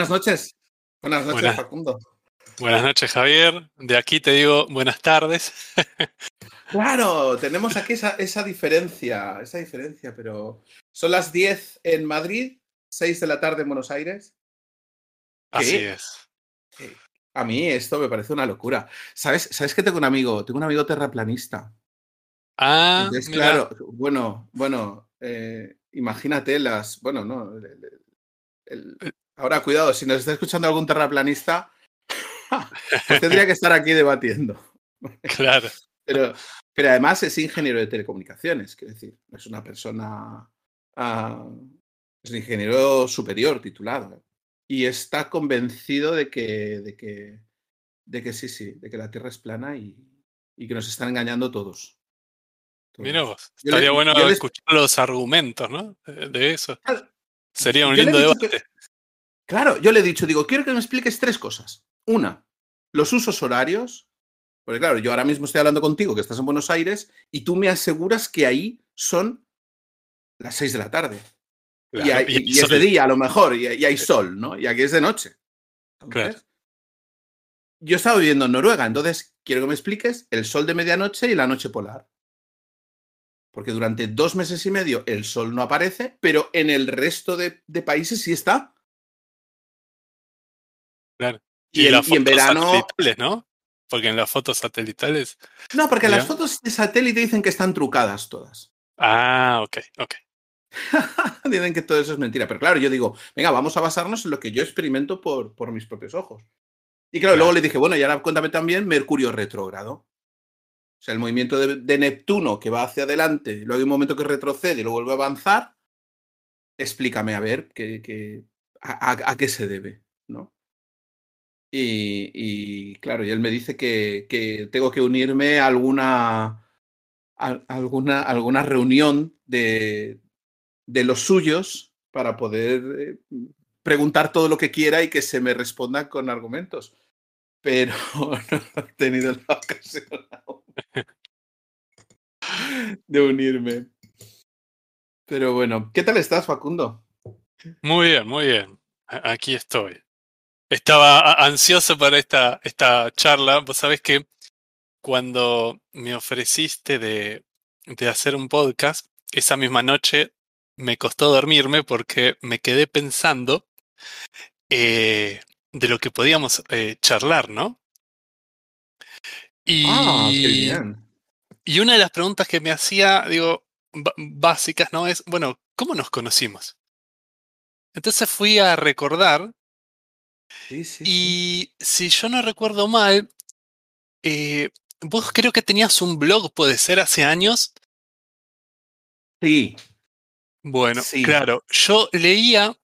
Buenas noches. Buenas noches, Facundo. Buenas noches, Javier. De aquí te digo buenas tardes. claro, tenemos aquí esa, diferencia, esa diferencia, pero son las 10 en Madrid, 6 de la tarde en Buenos Aires. Así es. A mí esto me parece una locura. ¿Sabes, ¿Sabes que tengo un amigo? Tengo un amigo terraplanista. Ah, claro, bueno, bueno, eh, imagínate las, bueno, no, eh. Ahora cuidado, si nos está escuchando algún terraplanista, pues tendría que estar aquí debatiendo. Claro. Pero, pero además es ingeniero de telecomunicaciones, quiero decir, es una persona, ah, es un ingeniero superior titulado y está convencido de que, de que, de que sí, sí, de que la Tierra es plana y, y que nos están engañando todos. Mira vos, estaría bueno escuchar los argumentos, ¿no? De, eso. Sería un lindo debate. Claro, yo le he dicho, digo, quiero que me expliques tres cosas. Una, los usos horarios. Porque claro, yo ahora mismo estoy hablando contigo, que estás en Buenos Aires, y tú me aseguras que ahí son las seis de la tarde. y, es de día a lo mejor, y, hay sol, ¿no? Y aquí es de noche. claro. Yo he estado viviendo en Noruega, entonces quiero que me expliques el sol de medianoche y la noche polar porque durante dos meses y medio el sol no aparece, pero en el resto de, países sí está. Claro. Y, en, verano. ¿no? Porque en las fotos satelitales. No, porque las fotos de satélite dicen que están trucadas todas. Ah, ok, ok. dicen que todo eso es mentira. Pero claro, yo digo, venga, vamos a basarnos en lo que yo experimento por, por mis propios ojos. Y claro, luego le dije, bueno, y ahora cuéntame también Mercurio retrógrado. O sea, el movimiento de, Neptuno que va hacia adelante, luego hay un momento que retrocede y luego vuelve a avanzar. Explícame a ver qué, a, qué se debe, ¿no? Y, claro, y él me dice que, tengo que unirme a alguna, alguna, alguna reunión de, de los suyos para poder eh, preguntar todo lo que quiera y que se me responda con argumentos pero no he tenido la ocasión de unirme. Pero bueno, ¿qué tal estás, Facundo? Muy bien, muy bien. Aquí estoy. Estaba ansioso para esta, esta charla. Vos sabés que cuando me ofreciste de, de hacer un podcast, esa misma noche me costó dormirme porque me quedé pensando eh, de lo que podíamos eh, charlar, ¿no? Y, ah, qué bien. y una de las preguntas que me hacía, digo, básicas, ¿no? Es, bueno, ¿cómo nos conocimos? Entonces fui a recordar. Sí, sí, y si yo no recuerdo mal, eh, vos creo que tenías un blog, puede ser, hace años. Sí. Bueno, claro, yo leía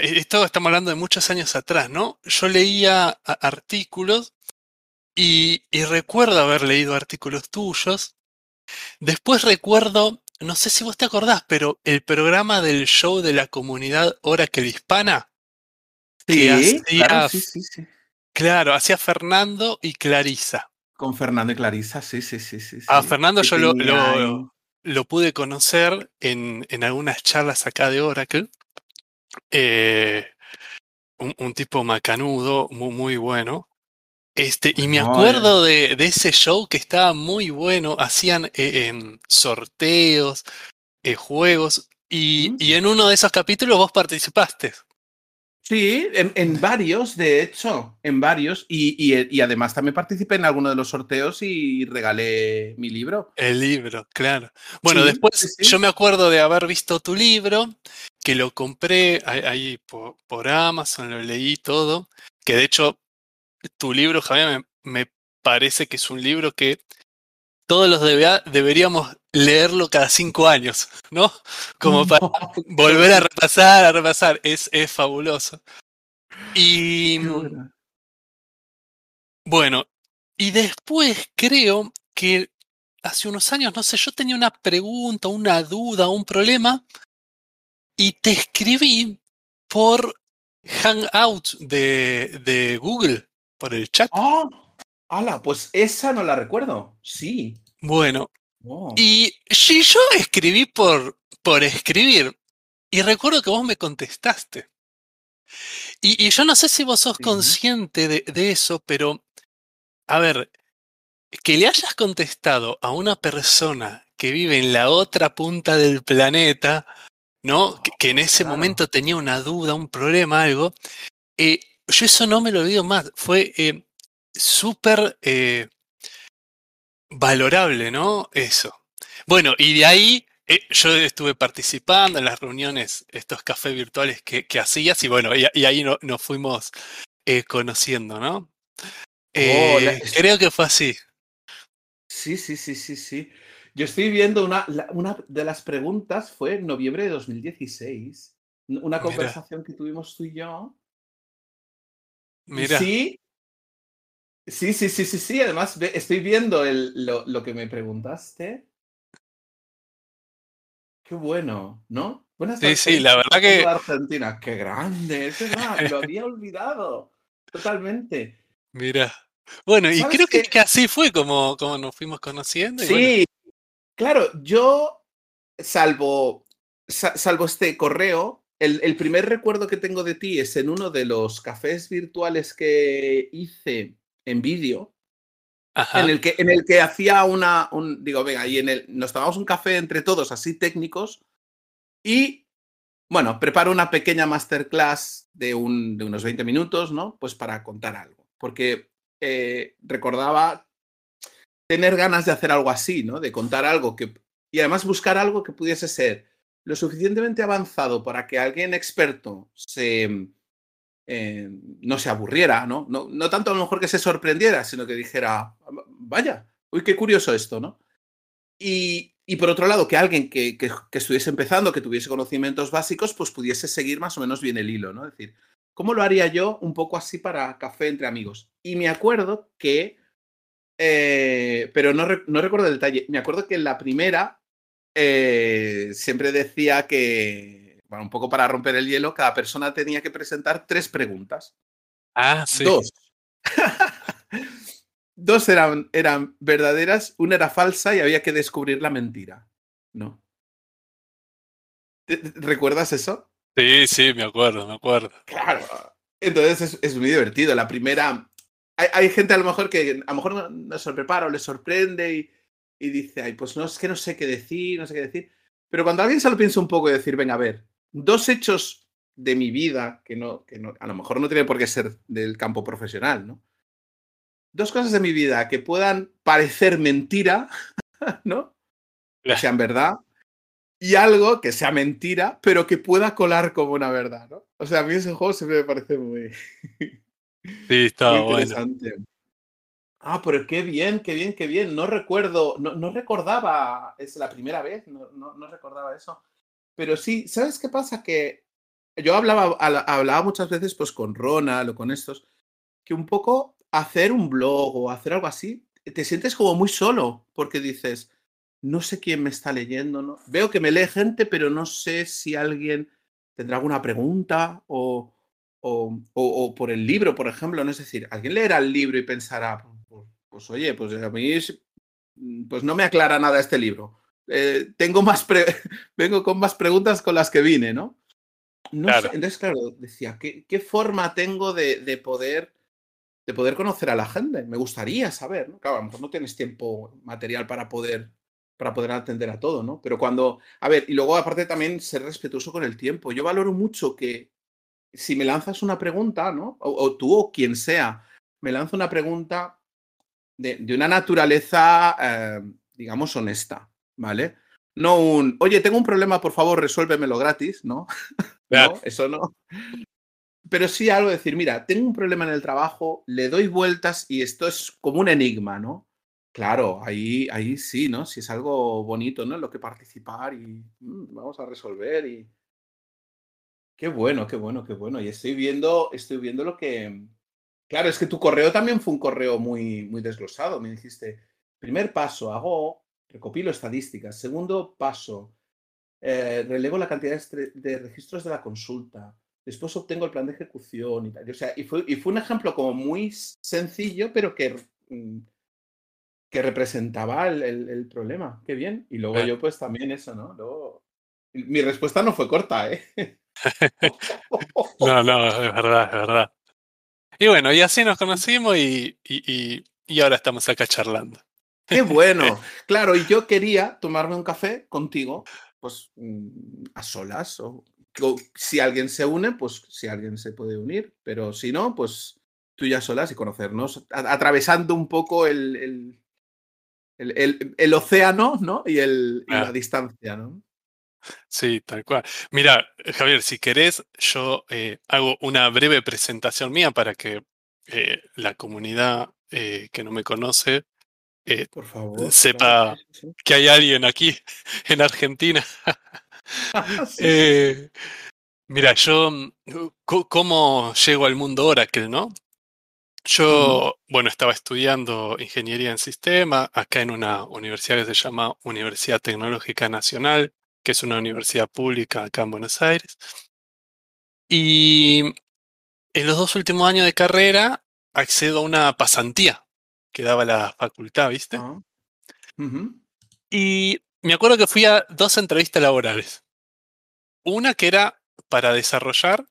eh, esto estamos hablando de muchos años atrás, ¿no? Yo leía artículos y, recuerdo haber leído artículos tuyos. Después recuerdo, no sé si vos te acordás, pero el programa del show de la comunidad Oracle Hispana. Sí, claro, sí, sí, sí. Claro, hacía Fernando y Clarisa. Con Fernando y Clarisa, sí, sí, sí. sí a Fernando yo lo, lo, pude conocer en, en algunas charlas acá de Oracle. Eh, un, tipo macanudo, muy, muy bueno. Este, y me acuerdo de, de, ese show que estaba muy bueno. Hacían eh, sorteos, eh, juegos, y, y, en uno de esos capítulos vos participaste. Sí, en, varios, de hecho, en varios. Y, y, además también participé en alguno de los sorteos y regalé mi libro. El libro, claro. Bueno, después yo me acuerdo de haber visto tu libro, que lo compré ahí por, Amazon, lo leí todo. Que de hecho, tu libro, Javier, me, parece que es un libro que todos los deberíamos leerlo cada cinco años, ¿no? Como para volver a repasar, a repasar. Es, es fabuloso. Y. Bueno, y después creo que hace unos años, no sé, yo tenía una pregunta, una duda, un problema, y te escribí por Hangout de, de Google, por el chat. Ah, ¡Hala! Pues esa no la recuerdo. Sí. Bueno, y si yo escribí por, por escribir, y recuerdo que vos me contestaste. Y, yo no sé si vos sos consciente de, de, eso, pero, a ver, que le hayas contestado a una persona que vive en la otra punta del planeta, ¿no? Que, en ese momento tenía una duda, un problema, algo, eh, yo eso no me lo olvido más. Fue eh, súper eh, valorable, ¿no? Eso. Bueno, y de ahí eh, yo estuve participando en las reuniones, estos cafés virtuales que, hacías, y bueno, y, ahí nos fuimos eh, conociendo, ¿no? Oh, creo que fue así. Sí, sí, sí, sí, sí. Yo estoy viendo una, una de las preguntas fue en noviembre de 2016, una conversación que tuvimos tú y yo. Mira. Sí, sí, sí, sí, sí, sí. Además, estoy viendo el, lo, lo que me preguntaste. Qué bueno, ¿no? Buenas sí, sí, la verdad que. Argentina, qué grande, es verdad, lo había olvidado. Totalmente. Mira. Bueno, y creo que, así fue como, como nos fuimos conociendo. sí, claro, yo, salvo, salvo este correo, el, el, primer recuerdo que tengo de ti es en uno de los cafés virtuales que hice en vídeo, en el que, en el que hacía una, un, digo, venga, y en el, nos tomamos un café entre todos, así técnicos, y, bueno, preparo una pequeña masterclass de, un, de unos 20 minutos, ¿no? Pues para contar algo, porque eh, recordaba tener ganas de hacer algo así, ¿no? De contar algo que, y además buscar algo que pudiese ser lo suficientemente avanzado para que alguien experto se, eh, no se aburriera, ¿no? ¿no? ¿no? tanto a lo mejor que se sorprendiera, sino que dijera, vaya, uy, qué curioso esto, ¿no? Y, y por otro lado, que alguien que, que, estuviese empezando, que tuviese conocimientos básicos, pues pudiese seguir más o menos bien el hilo, ¿no? Es decir, ¿cómo lo haría yo un poco así para café entre amigos? Y me acuerdo que, eh, pero no, no, recuerdo el detalle, me acuerdo que en la primera eh, siempre decía que un poco para romper el hielo, cada persona tenía que presentar tres preguntas. Ah, sí. Dos. Dos eran, eran verdaderas, una era falsa y había que descubrir la mentira. ¿No? ¿Recuerdas eso? Sí, sí, me acuerdo, me acuerdo. Claro. Entonces es, muy divertido. La primera. Hay, gente a lo mejor que a lo mejor no, se prepara o le sorprende y, y dice, ay, pues no es que no sé qué decir, no sé qué decir. Pero cuando alguien se lo piensa un poco y decir, venga, a ver, dos hechos de mi vida, que, no, que no, a lo mejor no tiene por qué ser del campo profesional, ¿no? Dos cosas de mi vida que puedan parecer mentira, ¿no? Que sean verdad, y algo que sea mentira, pero que pueda colar como una verdad, ¿no? O sea, a mí ese juego siempre me parece muy. Sí, está interesante. Ah, pero qué bien, qué bien, qué bien. No recuerdo, no, no recordaba, es la primera vez, no, no, no recordaba eso. Pero sí, ¿sabes qué pasa? Que yo hablaba, hablaba muchas veces pues con Ronald o con estos, que un poco hacer un blog o hacer algo así, te sientes como muy solo, porque dices, no sé quién me está leyendo, ¿no? Veo que me lee gente, pero no sé si alguien tendrá alguna pregunta o, o, o, por el libro, por ejemplo, ¿no? Es decir, alguien leerá el libro y pensará, pues, pues, pues oye, pues a mí pues no me aclara nada este libro. Eh, tengo más vengo con más preguntas con las que vine, ¿no? no Sé. Entonces, claro, decía, ¿qué, qué forma tengo de, de, poder, de poder conocer a la gente? Me gustaría saber, ¿no? Claro, a lo mejor no tienes tiempo material para poder, para poder atender a todo, ¿no? Pero cuando, a ver, y luego aparte también ser respetuoso con el tiempo. Yo valoro mucho que si me lanzas una pregunta, ¿no? O, o tú o quien sea, me lanza una pregunta de, de una naturaleza, eh, digamos, honesta. ¿Vale? No un, oye, tengo un problema, por favor, resuélvemelo gratis, ¿no? no, eso no. Pero sí algo de decir, mira, tengo un problema en el trabajo, le doy vueltas y esto es como un enigma, ¿no? Claro, ahí, ahí sí, ¿no? Si es algo bonito, ¿no? En lo que participar y mm, vamos a resolver y... Qué bueno, qué bueno, qué bueno. Y estoy viendo, estoy viendo lo que... Claro, es que tu correo también fue un correo muy, muy desglosado. Me dijiste, primer paso, hago recopilo estadísticas. Segundo paso, eh, relevo la cantidad de registros de la consulta. Después obtengo el plan de ejecución y tal. O sea, y fue, y fue un ejemplo como muy sencillo, pero que, mm, que representaba el, el, problema. Qué bien. Y luego yo, pues también eso, ¿no? Luego, Mi respuesta no fue corta, ¿eh? no, no, es verdad, es verdad. Y bueno, y así nos conocimos y, y, y ahora estamos acá charlando. Qué bueno. Claro, y yo quería tomarme un café contigo, pues mm, a solas. O, si alguien se une, pues si alguien se puede unir. Pero si no, pues tú ya solas y conocernos, atravesando un poco el, el, el, océano, ¿no? Y, el, la distancia, ¿no? Sí, tal cual. Mira, Javier, si querés, yo eh, hago una breve presentación mía para que eh, la comunidad eh, que no me conoce Por favor, sepa que hay alguien aquí en Argentina. mira, yo, ¿cómo llego al mundo Oracle, no? Yo, bueno, estaba estudiando ingeniería en sistema acá en una universidad que se llama Universidad Tecnológica Nacional, que es una universidad pública acá en Buenos Aires. Y en los dos últimos años de carrera accedo a una pasantía que daba la facultad, ¿viste? Ah, y me acuerdo que fui a dos entrevistas laborales. Una que era para desarrollar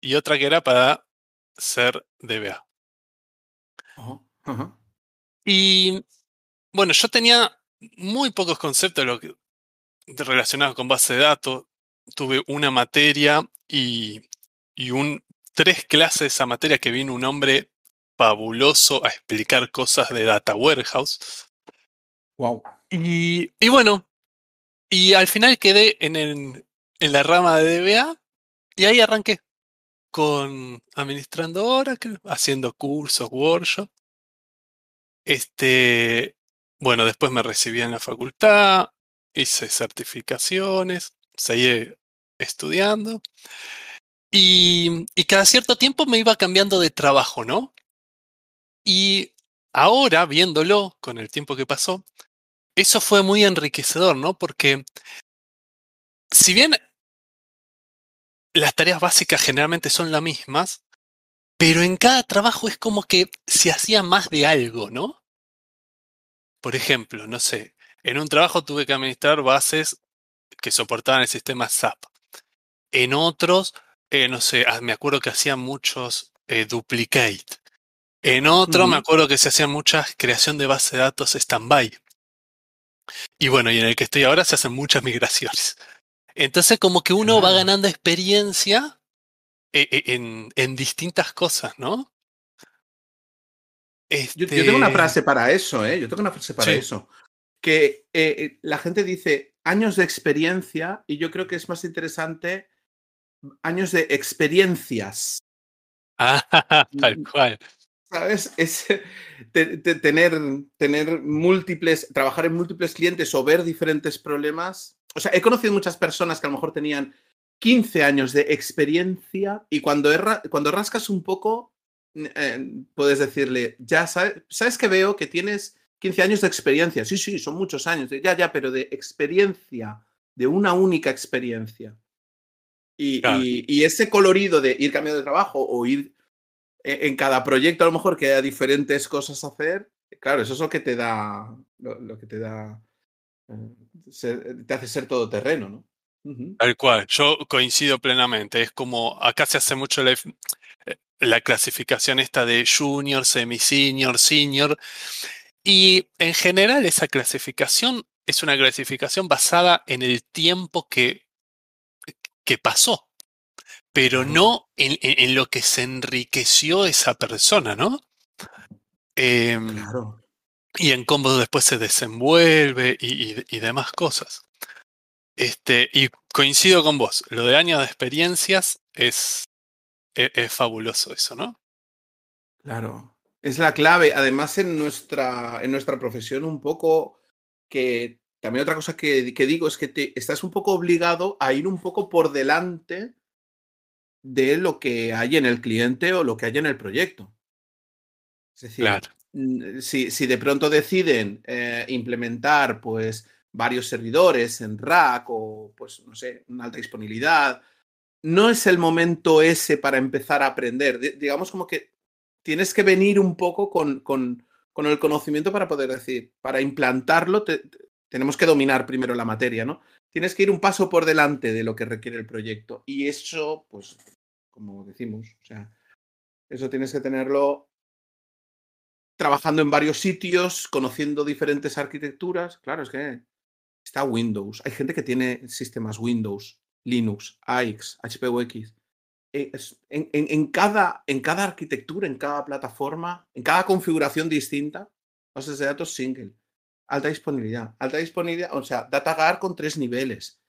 y otra que era para ser DBA. Y bueno, yo tenía muy pocos conceptos de lo que, relacionados con base de datos. Tuve una materia y, y un, tres clases de esa materia que vino un hombre fabuloso a explicar cosas de Data Warehouse. Wow. Y, y bueno, y al final quedé en, el, en la rama de DBA y ahí arranqué con administrando Oracle, haciendo cursos, workshops. Este, bueno, después me recibí en la facultad, hice certificaciones, seguí estudiando. Y, y cada cierto tiempo me iba cambiando de trabajo, ¿no? Y ahora, viéndolo con el tiempo que pasó, eso fue muy enriquecedor, ¿no? Porque si bien las tareas básicas generalmente son las mismas, pero en cada trabajo es como que se hacía más de algo, ¿no? Por ejemplo, no sé, en un trabajo tuve que administrar bases que soportaban el sistema SAP. En otros, eh, no sé, ah, me acuerdo que hacían muchos eh, duplicate. En otro, me acuerdo que se hacían muchas creación de bases de datos standby. Y bueno, y en el que estoy ahora se hacen muchas migraciones. Entonces, como que uno va ganando experiencia eh, en, en, distintas cosas, ¿no? Yo, tengo una este frase para eso, ¿eh? Yo tengo una frase para eso que eh, eh, la gente dice años de experiencia y yo creo que es más interesante años de experiencias. Ah, tal mm, cual. ¿Sabes? Es tener, tener múltiples, trabajar en múltiples clientes o ver diferentes problemas. O sea, he conocido muchas personas que a lo mejor tenían 15 años de experiencia y cuando, cuando rascas un poco, eh, puedes decirle, ya sabes, sabes que veo que tienes 15 años de experiencia. Sí, sí, son muchos años. Ya, ya, pero de experiencia, de una única experiencia. Y, y, ese colorido de ir cambiando de trabajo o ir en cada proyecto a lo mejor que haya diferentes cosas a hacer, claro, eso es lo que te da, lo, que te da, eh, te hace ser todoterreno, ¿no? Tal cual, yo coincido plenamente. Es como acá se hace mucho la, eh, la clasificación esta de junior, semi-senior, senior. Y en general esa clasificación es una clasificación basada en el tiempo que, que pasó, pero no en, en, lo que se enriqueció esa persona, ¿no? Eh, claro. Y en cómo después se desenvuelve y, y, y, demás cosas. Este, y coincido con vos, lo de años de experiencias es, es, es fabuloso eso, ¿no? Claro. Es la clave. Además, en nuestra, en nuestra profesión, un poco que también otra cosa que, digo es que te, estás un poco obligado a ir un poco por delante de lo que hay en el cliente o lo que hay en el proyecto. Es decir, si, si, de pronto deciden eh, implementar pues varios servidores en rack o pues no sé, una alta disponibilidad, no es el momento ese para empezar a aprender. digamos como que tienes que venir un poco con, con, con, el conocimiento para poder decir, para implantarlo, tenemos que dominar primero la materia, ¿no? Tienes que ir un paso por delante de lo que requiere el proyecto. Y eso, pues, como decimos, o sea, eso tienes que tenerlo trabajando en varios sitios, conociendo diferentes arquitecturas. Claro, es que está Windows. Hay gente que tiene sistemas Windows, Linux, AX, HPUX. Eh, en, en, cada, en cada arquitectura, en cada plataforma, en cada configuración distinta, bases de datos single, alta disponibilidad, alta disponibilidad, o sea, DataGuard con tres niveles,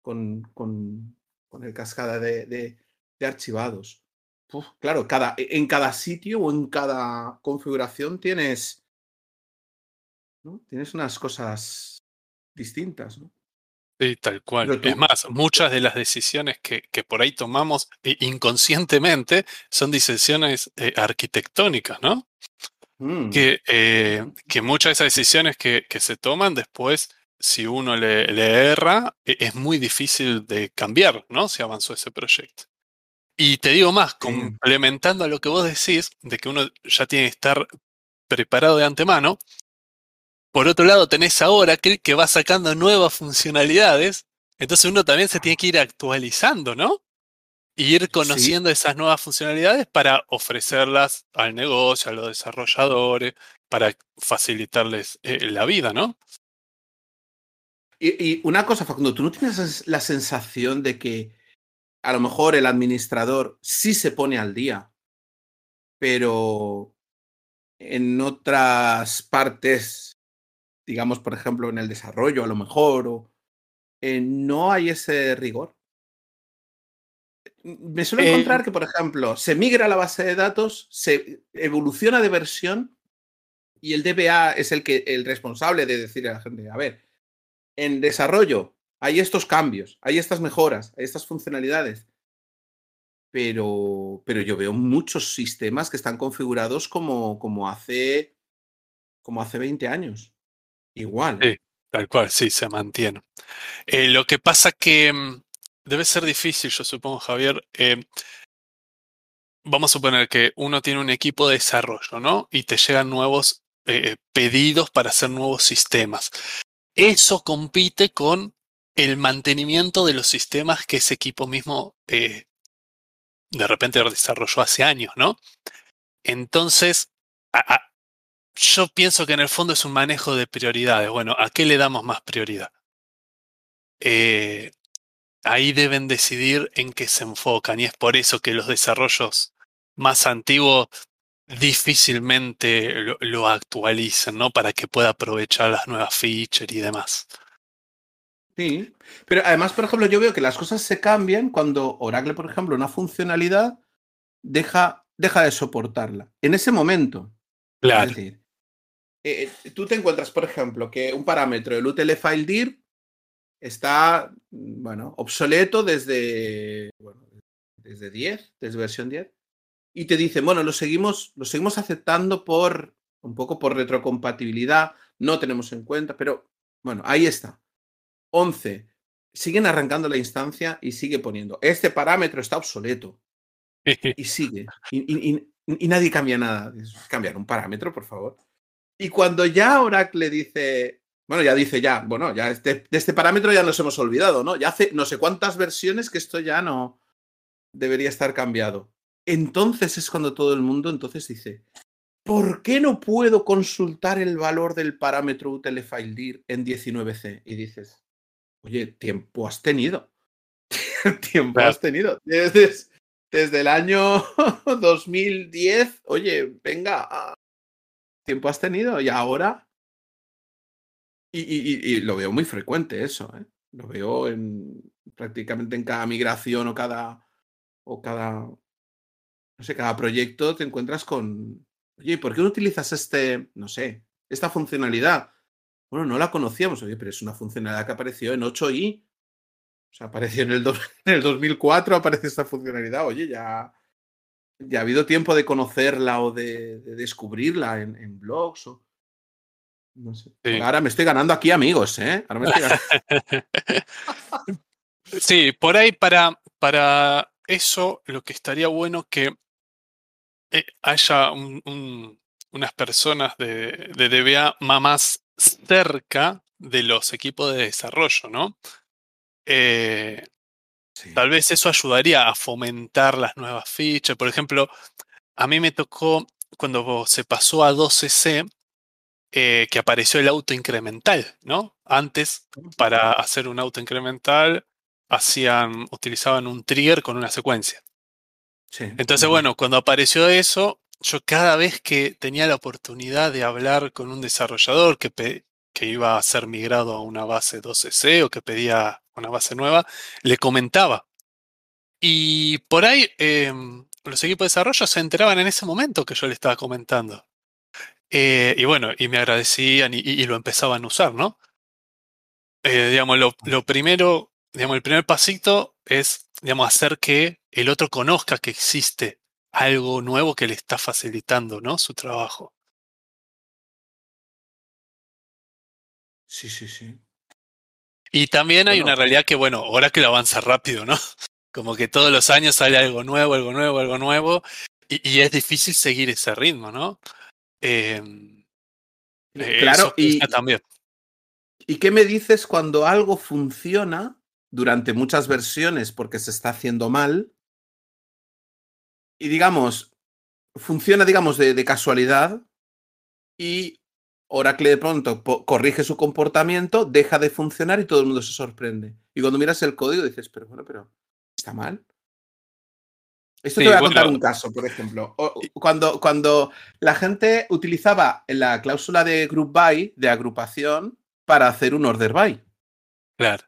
con, con, con el cascada de, de, de archivados. claro, cada, e, en cada sitio o en cada configuración tienes, ¿no? tienes unas cosas distintas, ¿no? Sí, tal cual. Es más, muchas de las decisiones que, que por ahí tomamos eh, inconscientemente son decisiones eh, arquitectónicas, ¿no? Mm. Que, eh, que, muchas de esas decisiones que, que, se toman después, si uno le, erra, e, es muy difícil de cambiar, ¿no? Si avanzó ese proyecto. Y te digo más, complementando a lo que vos decís, de que uno ya tiene que estar preparado de antemano, por otro lado tenés ahora que, que va sacando nuevas funcionalidades, entonces uno también se tiene que ir actualizando, ¿no? Y ir conociendo esas nuevas funcionalidades para ofrecerlas al negocio, a los desarrolladores, para facilitarles eh, la vida, ¿no? Y, una cosa, Facundo, ¿tú no tienes la sensación de que a lo mejor el administrador sí se pone al día, pero en otras partes, digamos, por ejemplo, en el desarrollo, a lo mejor, o, eh, no hay ese rigor? Me suelo encontrar que, por ejemplo, se migra a la base de datos, se evoluciona de versión y el DBA es el, que, el responsable de decirle a la gente, a ver, en desarrollo hay estos cambios, hay estas mejoras, hay estas funcionalidades, pero, pero yo veo muchos sistemas que están configurados como, como, hace, como hace 20 años. Igual. Sí, tal cual, sí, se mantiene. Eh, lo que pasa que mm, debe ser difícil, yo supongo, Javier. Eh, vamos a suponer que uno tiene un equipo de desarrollo, ¿no? Y te llegan nuevos eh, pedidos para hacer nuevos sistemas. Eso compite con el mantenimiento de los sistemas que ese equipo mismo eh, de repente desarrolló hace años, ¿no? Entonces, yo pienso que en el fondo es un manejo de prioridades. Bueno, ¿a qué le damos más prioridad? Eh, ahí deben decidir en qué se enfocan y es por eso que los desarrollos más antiguos difícilmente lo, actualizan, ¿no? Para que pueda aprovechar las nuevas features y demás. Sí, pero además, por ejemplo, yo veo que las cosas se cambian cuando Oracle, por ejemplo, una funcionalidad deja, deja de soportarla. En ese momento. Claro. Es decir, eh, tú te encuentras, por ejemplo, que un parámetro, el utlfile está, bueno, obsoleto desde, bueno, desde 10, desde versión 10, y te dicen, bueno, lo seguimos, lo seguimos aceptando por, un poco por retrocompatibilidad, no tenemos en cuenta, pero bueno, ahí está. 11. Siguen arrancando la instancia y sigue poniendo, este parámetro está obsoleto. Y sigue. Y, y nadie cambia nada. Cambiar un parámetro, por favor. Y cuando ya Oracle dice, bueno, ya dice ya, bueno, ya este, de este parámetro ya nos hemos olvidado, ¿no? Ya hace no sé cuántas versiones que esto ya no debería estar cambiado. Entonces es cuando todo el mundo entonces dice, ¿por qué no puedo consultar el valor del parámetro utlfiledir en 19c? Y dices, oye, tiempo has tenido. tiempo has tenido. Desde, desde el año 2010, oye, venga, tiempo has tenido y ahora y, lo veo muy frecuente eso, ¿eh? Lo veo en prácticamente en cada migración o cada o cada no sé, cada proyecto te encuentras con, oye, ¿por qué no utilizas este, no sé, esta funcionalidad? Bueno, no la conocíamos, oye, pero es una funcionalidad que apareció en 8i. O sea, apareció en el, en el 2004, aparece esta funcionalidad. Oye, ya, ya ha habido tiempo de conocerla o de, descubrirla en, en blogs. O, Ahora me estoy ganando aquí amigos, ¿eh? sí, por ahí para, para eso lo que estaría bueno que eh, haya unas personas de, de, DBA más cerca de los equipos de desarrollo, ¿no? Eh, tal vez eso ayudaría a fomentar las nuevas fichas. Por ejemplo, a mí me tocó cuando se pasó a 12C eh, que apareció el auto incremental, ¿no? Antes, para hacer un auto incremental, hacían, utilizaban un trigger con una secuencia. Entonces, bueno, cuando apareció eso, yo cada vez que tenía la oportunidad de hablar con un desarrollador que, que iba a ser migrado a una base 12C o que pedía una base nueva, le comentaba. Y por ahí em, los equipos de desarrollo se enteraban en ese momento que yo le estaba comentando. Eh, y bueno, y me agradecían y, lo empezaban a usar, ¿no? Eh, digamos, lo, lo, primero, digamos, el primer pasito es, digamos, hacer que el otro conozca que existe algo nuevo que le está facilitando, ¿no? Su trabajo. Sí, sí, sí. Y también hay una realidad que, bueno, ahora que lo avanza rápido, ¿no? Como que todos los años sale algo nuevo, algo nuevo, algo nuevo, y, es difícil seguir ese ritmo, ¿no? Em, eh, claro, y también. ¿Y qué me dices cuando algo funciona durante muchas versiones porque se está haciendo mal? Y digamos, funciona, digamos, de, casualidad y Oracle de pronto corrige su comportamiento, deja de funcionar y todo el mundo se sorprende. Y cuando miras el código dices, pero bueno, pero ¿está mal? Esto te voy a contar un caso, por ejemplo. Cuando, cuando la gente utilizaba la cláusula de group by, de agrupación, para hacer un order by. Claro.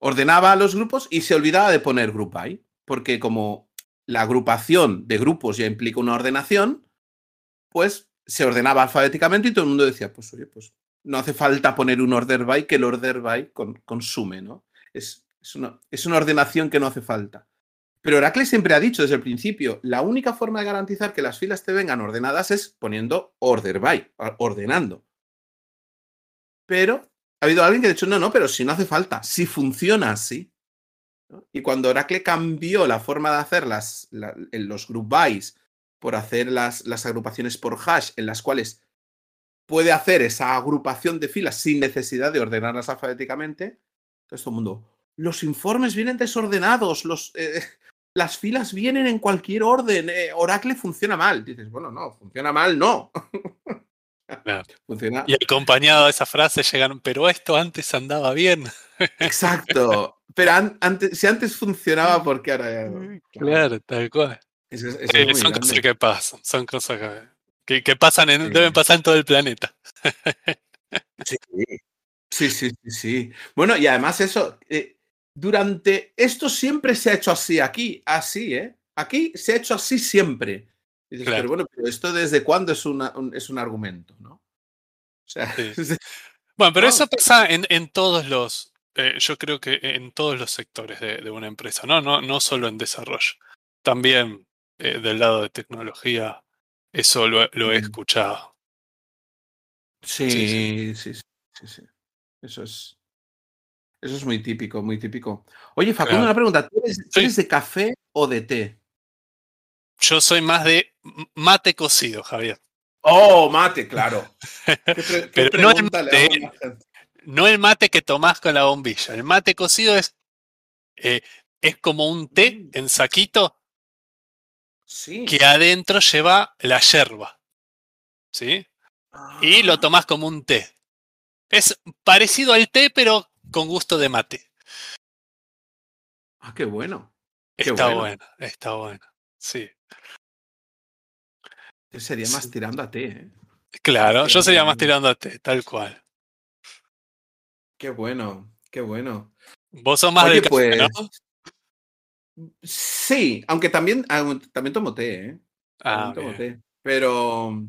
Ordenaba a los grupos y se olvidaba de poner group by, porque como la agrupación de grupos ya implica una ordenación, pues se ordenaba alfabéticamente y todo el mundo decía, pues oye, pues no hace falta poner un order by que el order by consume, ¿no? Es, es, una, es una ordenación que no hace falta. Pero Oracle siempre ha dicho desde el principio, la única forma de garantizar que las filas te vengan ordenadas es poniendo order by, ordenando. Pero ha habido alguien que ha dicho, no, no, pero si no hace falta, si funciona así. Y cuando Oracle cambió la forma de hacer las, en los group bys por hacer las, las agrupaciones por hash, en las cuales puede hacer esa agrupación de filas sin necesidad de ordenarlas alfabéticamente, todo el mundo, los informes vienen desordenados, los, eh, las filas vienen en cualquier orden, eh, Oracle funciona mal. Dices, bueno, no, funciona mal, no. Funciona. Y acompañado de esa frase llegaron, pero esto antes andaba bien. Exacto. Pero antes, si antes funcionaba, ¿por qué ahora ya no? Claro, tal cual. Eh, son cosas que pasan, son cosas que, que, pasan en, deben pasar en todo el planeta. sí. sí, sí, sí, Bueno, y además eso, eh, durante esto siempre se ha hecho así, aquí, así, ¿eh? Aquí se ha hecho así siempre. pero bueno, pero esto desde cuándo es, un, es un argumento, ¿no? O sea, bueno, pero eso pasa en, en todos los, eh, yo creo que en todos los sectores de, una empresa, ¿no? ¿no? No solo en desarrollo. También eh, del lado de tecnología, eso lo, he mm. escuchado. Sí sí sí, sí, Eso es. Eso es muy típico, muy típico. Oye, Facundo, una pregunta. ¿Tú eres, de café o de té? Yo soy más de mate cocido, Javier. Oh, mate, claro. Pero no el mate, no el mate que tomás con la bombilla. El mate cocido es, eh, es como un té mm. en saquito sí. que adentro lleva la yerba. ¿Sí? Y lo ah. tomás como un té. Es parecido al té, pero con gusto de mate. Ah, qué bueno. está bueno. está bueno. Sí. sería más tirando a té, ¿eh? Claro, yo sería más tirando a té, tal cual. Qué bueno, qué bueno. Vos sos más de pues, ¿no? Sí, aunque también, también tomo té, ¿eh? Ah, tomo té. Pero,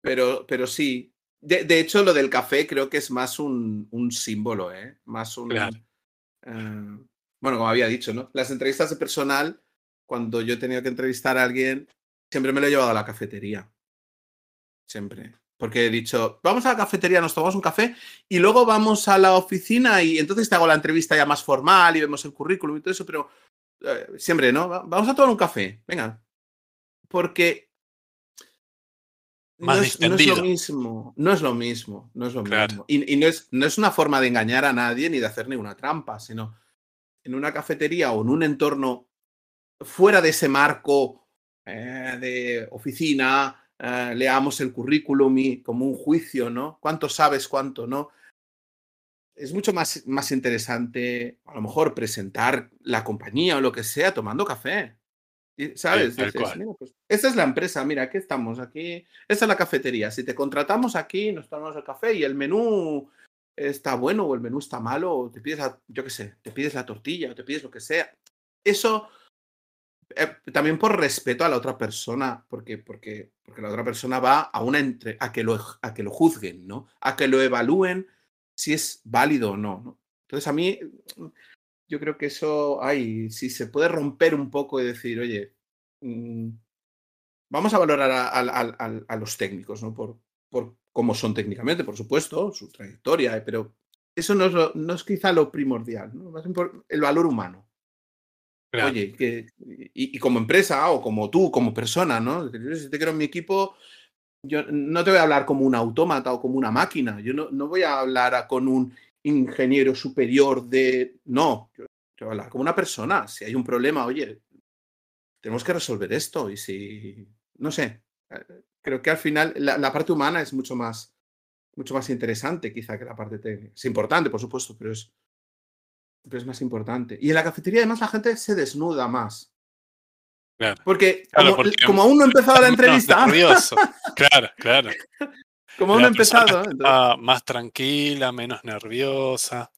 pero, pero sí. De, de, hecho, lo del café creo que es más un, un símbolo, ¿eh? Más un. Eh, bueno, como había dicho, ¿no? Las entrevistas de personal, cuando yo he tenido que entrevistar a alguien, siempre me lo he llevado a la cafetería. Siempre. Porque he dicho, vamos a la cafetería, nos tomamos un café y luego vamos a la oficina y entonces te hago la entrevista ya más formal y vemos el currículum y todo eso, pero eh, siempre, ¿no? Vamos a tomar un café, venga. Porque más no es, no es, lo mismo, no es lo mismo, no es lo mismo. Y, no, es, no es una forma de engañar a nadie ni de hacer ninguna trampa, sino en una cafetería o en un entorno fuera de ese marco eh, de oficina, eh, leamos el currículum y como un juicio, ¿no? ¿Cuánto sabes, cuánto no? Es mucho más, más interesante, a lo mejor, presentar la compañía o lo que sea tomando café. ¿Sabes? Pues, esta es la empresa, mira, aquí estamos, aquí, esta es la cafetería. Si te contratamos aquí, nos tomamos el café y el menú está bueno o el menú está malo, o te pides, la, yo qué sé, te pides la tortilla o te pides lo que sea. Eso eh, también por respeto a la otra persona, porque, porque, porque la otra persona va a una entre, a que lo, a que lo juzguen, ¿no? A que lo evalúen si es válido o no, ¿no? Entonces a mí yo creo que eso, ay, si se puede romper un poco y decir, oye, mm, vamos a valorar a, los técnicos, ¿no? Por, por cómo son técnicamente, por supuesto, su trayectoria, eh, pero eso no es, no es quizá lo primordial, ¿no? el valor humano. Oye, que, y, como empresa o como tú, como persona, ¿no? Si te quiero en mi equipo, yo no te voy a hablar como un autómata o como una máquina. Yo no, no voy a hablar con un ingeniero superior de... No, yo, hablar como una persona. Si hay un problema, oye, tenemos que resolver esto. Y si, no sé, eh, creo que al final la, parte humana es mucho más, mucho más interesante quizá que la parte técnica. Es importante, por supuesto, pero es, pero es más importante. Y en la cafetería además la gente se desnuda más. Porque, como, aún no ha empezado la entrevista. Claro, claro. Como aún no ha empezado. más tranquila, menos nerviosa.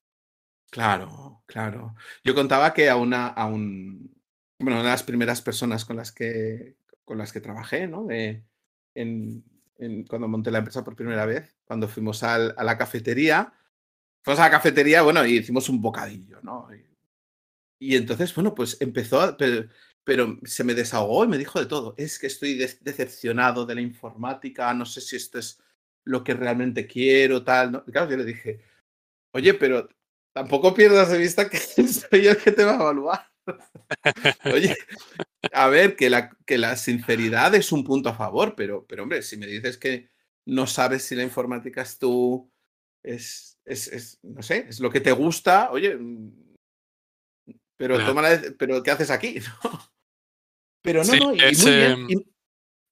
Claro, claro. Yo contaba que a una, a un, bueno, una de las primeras personas con las que, con las que trabajé, ¿no? en, en, cuando monté la empresa por primera vez, cuando fuimos al, a la cafetería, fuimos a la cafetería, bueno, y hicimos un bocadillo, ¿no? Y, entonces, bueno, pues empezó, pero, pero, se me desahogó y me dijo de todo. Es que estoy decepcionado de la informática, no sé si esto es lo que realmente quiero, tal. ¿no? Y claro, yo le dije, oye, pero tampoco pierdas de vista que soy yo el que te va a evaluar. oye, a ver, que la, que la sinceridad es un punto a favor, pero, pero hombre, si me dices que no sabes si la informática es tú, es, es, no sé, es lo que te gusta, oye, pero, toma pero ¿qué haces aquí? Pero no, no, y ese, muy bien.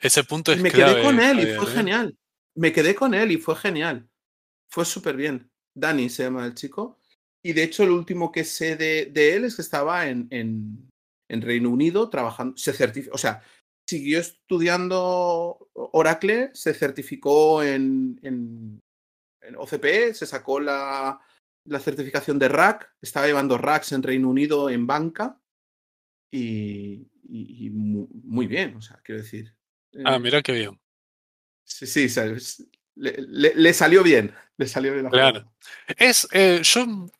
ese punto es Me quedé con él y fue ¿eh? genial. Me quedé con él y fue genial. Fue súper bien. Dani se llama el chico. Y de hecho, el último que sé de, de él es que estaba en, en, en Reino Unido trabajando. Se certificó, o sea, siguió estudiando Oracle, se certificó en, en, en OCP, se sacó la, la, certificación de RAC, estaba llevando RACs en Reino Unido en banca y, y, muy, bien, o sea, quiero decir. Ah, eh, mira qué bien. Sí, sí. Le, le, salió bien, le salió bien. La claro. Es, eh, yo,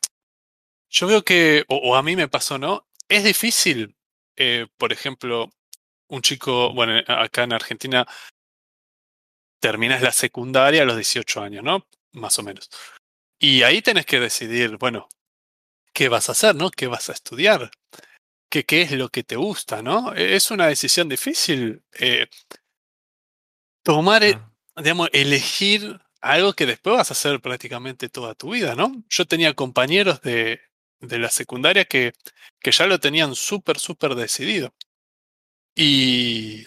yo veo que, o, a mí me pasó, ¿no? Es difícil, eh, por ejemplo, un chico, bueno, acá en Argentina terminas la secundaria a los 18 años, ¿no? Más o menos. Y ahí tenés que decidir, bueno, ¿qué vas a hacer, no? ¿Qué vas a estudiar? ¿Qué, qué es lo que te gusta, no? E, es una decisión difícil. Eh, tomar, eh, digamos, elegir algo que después vas a hacer prácticamente toda tu vida, ¿no? Yo tenía compañeros de, de la secundaria que, que ya lo tenían súper, súper decidido. Y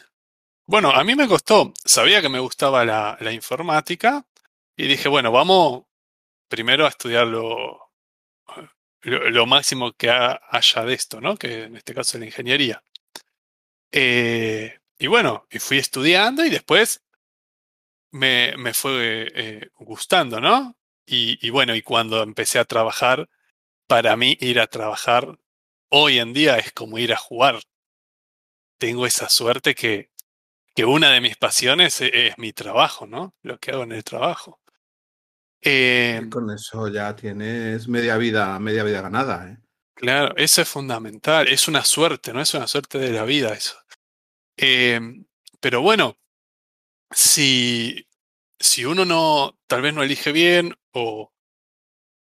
bueno, a mí me costó, sabía que me gustaba la, la informática y dije, bueno, vamos primero a estudiar lo, lo, máximo que haya de esto, ¿no? Que en este caso es la ingeniería. Eh, y bueno, y fui estudiando y después me, me fue eh, gustando, ¿no? Y, y, bueno, y cuando empecé a trabajar, para mí ir a trabajar hoy en día es como ir a jugar. Tengo esa suerte que, que una de mis pasiones e, es, mi trabajo, ¿no? Lo que hago en el trabajo. Eh, con eso ya tienes media vida, media vida ganada, ¿eh? Claro, eso es fundamental. Es una suerte, ¿no? Es una suerte de la vida eso. Eh, pero bueno, si, si uno no, tal vez no elige bien o,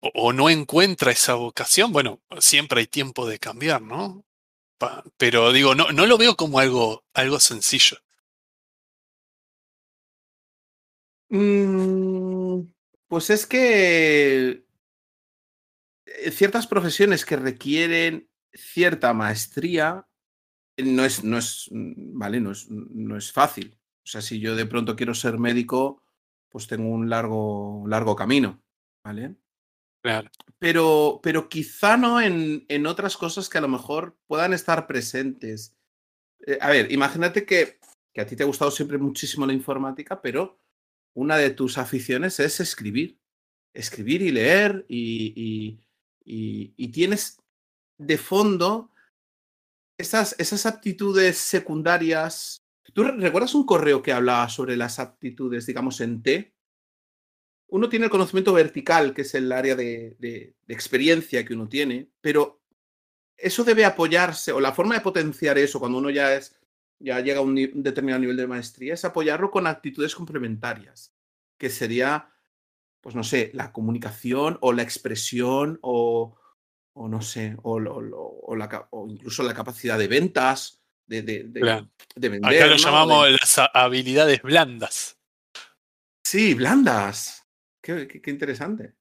o, no encuentra esa vocación, bueno, siempre hay tiempo de cambiar, ¿no? pero digo, no, no lo veo como algo, algo sencillo. Mm, pues es que eh, ciertas profesiones que requieren cierta maestría no es, no es, mm, ¿vale? No es, no es fácil. O sea, si yo de pronto quiero ser médico, pues tengo un largo, largo camino, ¿vale? Claro. Pero, pero quizá no en, en otras cosas que a lo mejor puedan estar presentes. Eh, a ver, imagínate que, que a ti te ha gustado siempre muchísimo la informática, pero una de tus aficiones es escribir. Escribir y leer y, y, y tienes de fondo esas, esas aptitudes secundarias. ¿Tú recuerdas un correo que hablaba sobre las aptitudes, digamos, en T? Uno tiene el conocimiento vertical, que es el área de, experiencia que uno tiene, pero eso debe apoyarse, o la forma de potenciar eso cuando uno ya es ya llega a un, determinado nivel de maestría, es apoyarlo con actitudes complementarias, que sería, pues no sé, la comunicación o la expresión o, o no sé, o, o, o, incluso la capacidad de ventas, de, de, de, claro. de vender. Acá lo ¿no? llamamos las habilidades blandas. Sí, blandas. Qué, qué, qué, interesante.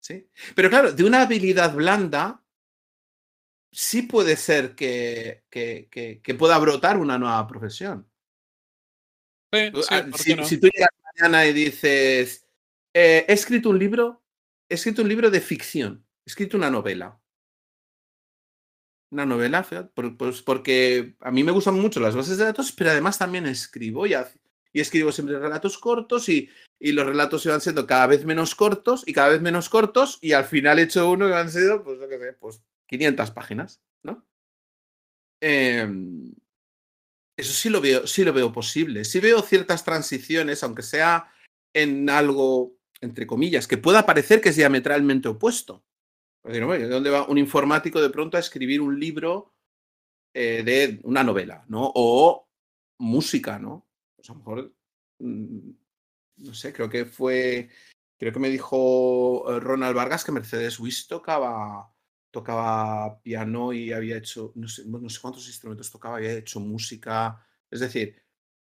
Sí. Pero claro, de una habilidad blanda, sí puede ser que, que, que pueda brotar una nueva profesión. Sí, sí, ah, si, no? si, tú llegas mañana y dices, eh, he escrito un libro, he escrito un libro de ficción he escrito una novela. Una novela, pues porque a mí me gustan mucho las bases de datos, pero además también escribo y, escribo siempre relatos cortos y, los relatos iban siendo cada vez menos cortos y cada vez menos cortos y al final he hecho uno que han sido, pues, lo que sé, pues 500 páginas, ¿no? Eh, eso sí lo veo, sí lo veo posible. Sí veo ciertas transiciones, aunque sea en algo, entre comillas, que pueda parecer que es diametralmente opuesto. ¿De dónde va un informático de pronto a escribir un libro eh, de una novela, ¿no? O música, ¿no? Pues a lo mejor, mmm, no sé, creo que fue, creo que me dijo eh, Ronald Vargas que Mercedes Wiss tocaba, tocaba piano y había hecho, no sé, no sé cuántos instrumentos tocaba, había hecho música, es decir,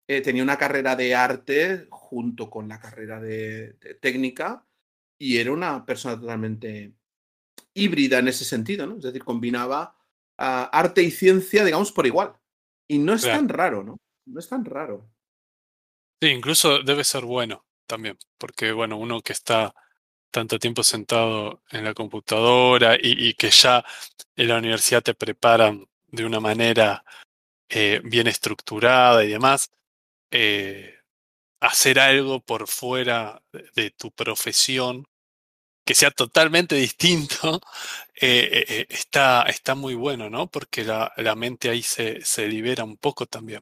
eh, tenía una carrera de arte junto con la carrera de técnica y era una persona totalmente híbrida en ese sentido, ¿no? Es decir, combinaba uh, arte y ciencia, digamos, por igual. Y no es claro. tan raro, ¿no? No es tan raro. Sí, incluso debe ser bueno también, porque, bueno, uno que está tanto tiempo sentado en la computadora y, y que ya en la universidad te preparan de una manera eh, bien estructurada y demás, eh, hacer algo por fuera de, de tu profesión que sea totalmente distinto, eh, eh, está, está muy bueno, ¿no? Porque la, la mente ahí se, se, libera un poco también.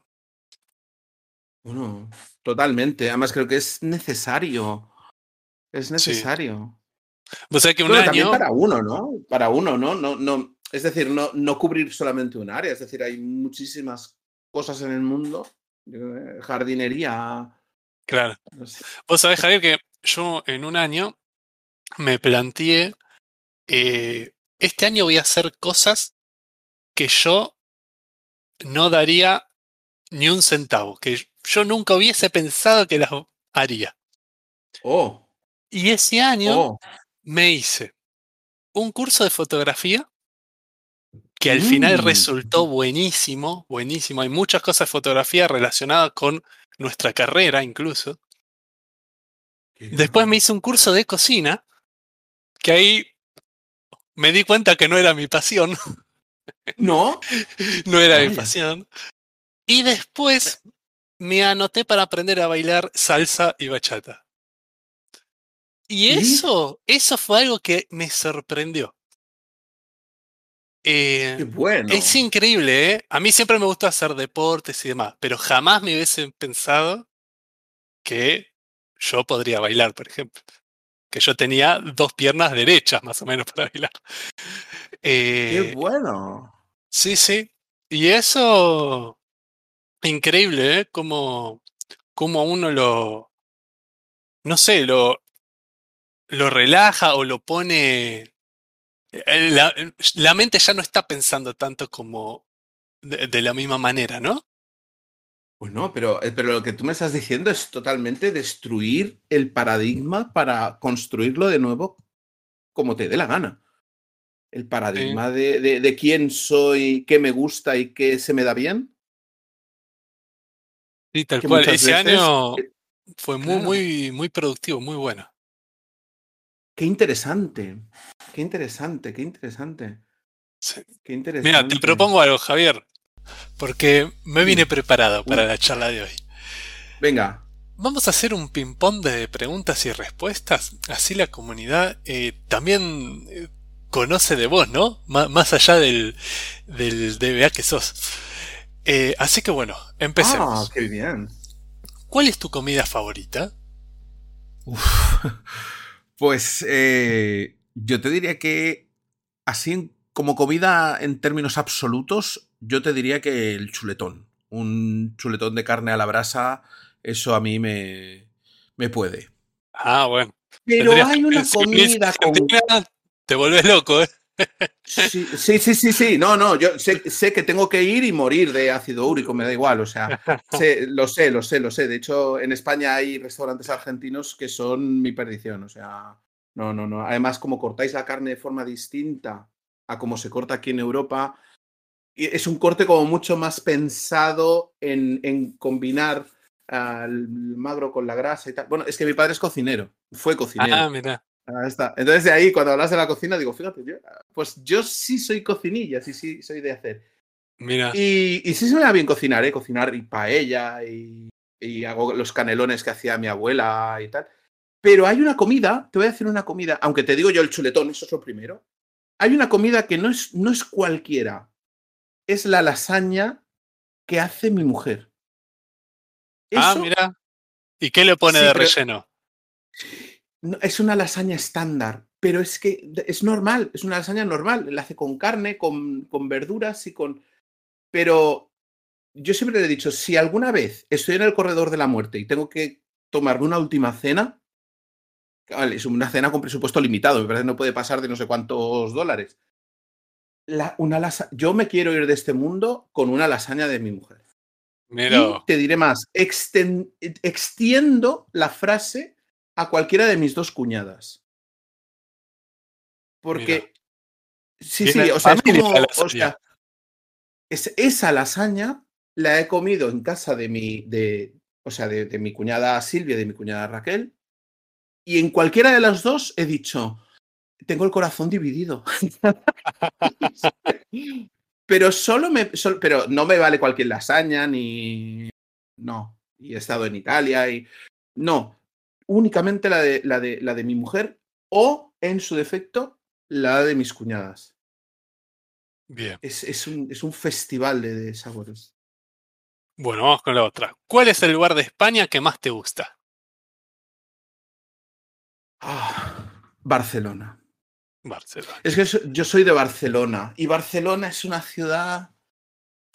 Bueno, totalmente. Además creo que es necesario. Es necesario. Sí. O sea que un año... También para uno, ¿no? Para uno, ¿no? no, no es decir, no, no cubrir solamente un área. Es decir, hay muchísimas cosas en el mundo. Jardinería. Claro. No sé. Vos sabés, Javier, que yo en un año me planteé, eh, este año voy a hacer cosas que yo no daría ni un centavo, que yo nunca hubiese pensado que las haría. Oh. Y ese año oh. me hice un curso de fotografía que al mm. final resultó buenísimo, buenísimo. Hay muchas cosas de fotografía relacionadas con nuestra carrera incluso. Después me hice un curso de cocina que ahí me di cuenta que no era mi pasión. No. no era mi pasión. Y después me anoté para aprender a bailar salsa y bachata. Y eso, eso fue algo que me sorprendió. Eh, Qué bueno. Es increíble, ¿eh? A mí siempre me gustó hacer deportes y demás, pero jamás me hubiese pensado que yo podría bailar, por ejemplo que yo tenía dos piernas derechas más o menos para bailar. Eh, ¡Qué bueno! Sí, sí. Y eso, increíble, ¿eh? Como, como uno lo, no sé, lo, lo relaja o lo pone... Eh, la, la mente ya no está pensando tanto como de, de la misma manera, ¿no? Bueno, pero, eh, pero lo que tú me estás diciendo es totalmente destruir el paradigma para construirlo de nuevo como te dé la gana. El paradigma de, de, quién soy, qué me gusta y qué se me da bien. Sí, tal cual. Ese año eh, fue muy, muy, muy productivo, muy bueno. Qué interesante, qué interesante, qué interesante. Qué interesante. Mira, te propongo algo, Javier, porque me vine preparado para la charla de hoy. Venga. Vamos a hacer un ping-pong de preguntas y respuestas, así la comunidad eh, también eh, conoce de vos, ¿no? más allá del, del DBA que sos. Eh, así que bueno, empecemos. Ah, qué bien. ¿Cuál es tu comida favorita? pues yo te diría que así como comida en términos absolutos, yo te diría que el chuletón. Un chuletón de carne a la brasa, eso a mí me, me puede. Ah, bueno. Pero hay una comida con... Te vuelves loco, ¿eh? Sí, sí, sí, sí, No, no, yo sé, sé, que tengo que ir y morir de ácido úrico, me da igual, o sea, lo sé, lo sé, lo sé. De hecho, en España hay restaurantes argentinos que son mi perdición, o sea, no, no, no. Además, como cortáis la carne de forma distinta a como se corta aquí en Europa. Y es un corte como mucho más pensado en, combinar al magro con la grasa y tal. Bueno, es que mi padre es cocinero, fue cocinero. Ah, mira. está. Entonces de ahí, cuando hablas de la cocina, digo, fíjate, pues yo sí soy cocinilla, sí, sí, soy de hacer. Mira. Y, sí se me da bien cocinar, ¿eh? Cocinar y paella y, y hago los canelones que hacía mi abuela y tal. Pero hay una comida, te voy a decir una comida, aunque te digo yo el chuletón, eso es lo primero. Hay una comida que no es, no es cualquiera. Es la lasaña que hace mi mujer. ah, mira. ¿Y qué le pone de relleno? es una lasaña estándar, pero es que es normal, es una lasaña normal. La hace con carne, con, con verduras y con. Pero yo siempre le he dicho: si alguna vez estoy en el corredor de la muerte y tengo que tomarme una última cena, es una cena con presupuesto limitado, me parece que no puede pasar de no sé cuántos dólares. una yo me quiero ir de este mundo con una lasaña de mi mujer. Y te diré más, extiendo la frase a cualquiera de mis dos cuñadas. Porque, sí, sí, o sea, es esa lasaña la he comido en casa de mi, de, o sea, de, de mi cuñada Silvia y de mi cuñada Raquel, y en cualquiera de las dos he dicho, tengo el corazón dividido. pero solo me, pero no me vale cualquier lasaña ni, no. Y he estado en Italia y no. Únicamente la de, la de, la de mi mujer o, en su defecto, la de mis cuñadas. Bien. Es, es, un, es un, festival de, de sabores. Bueno, vamos con la otra. ¿Cuál es el lugar de España que más te gusta? Ah, Barcelona. Barcelona. Es que yo soy de Barcelona y Barcelona es una ciudad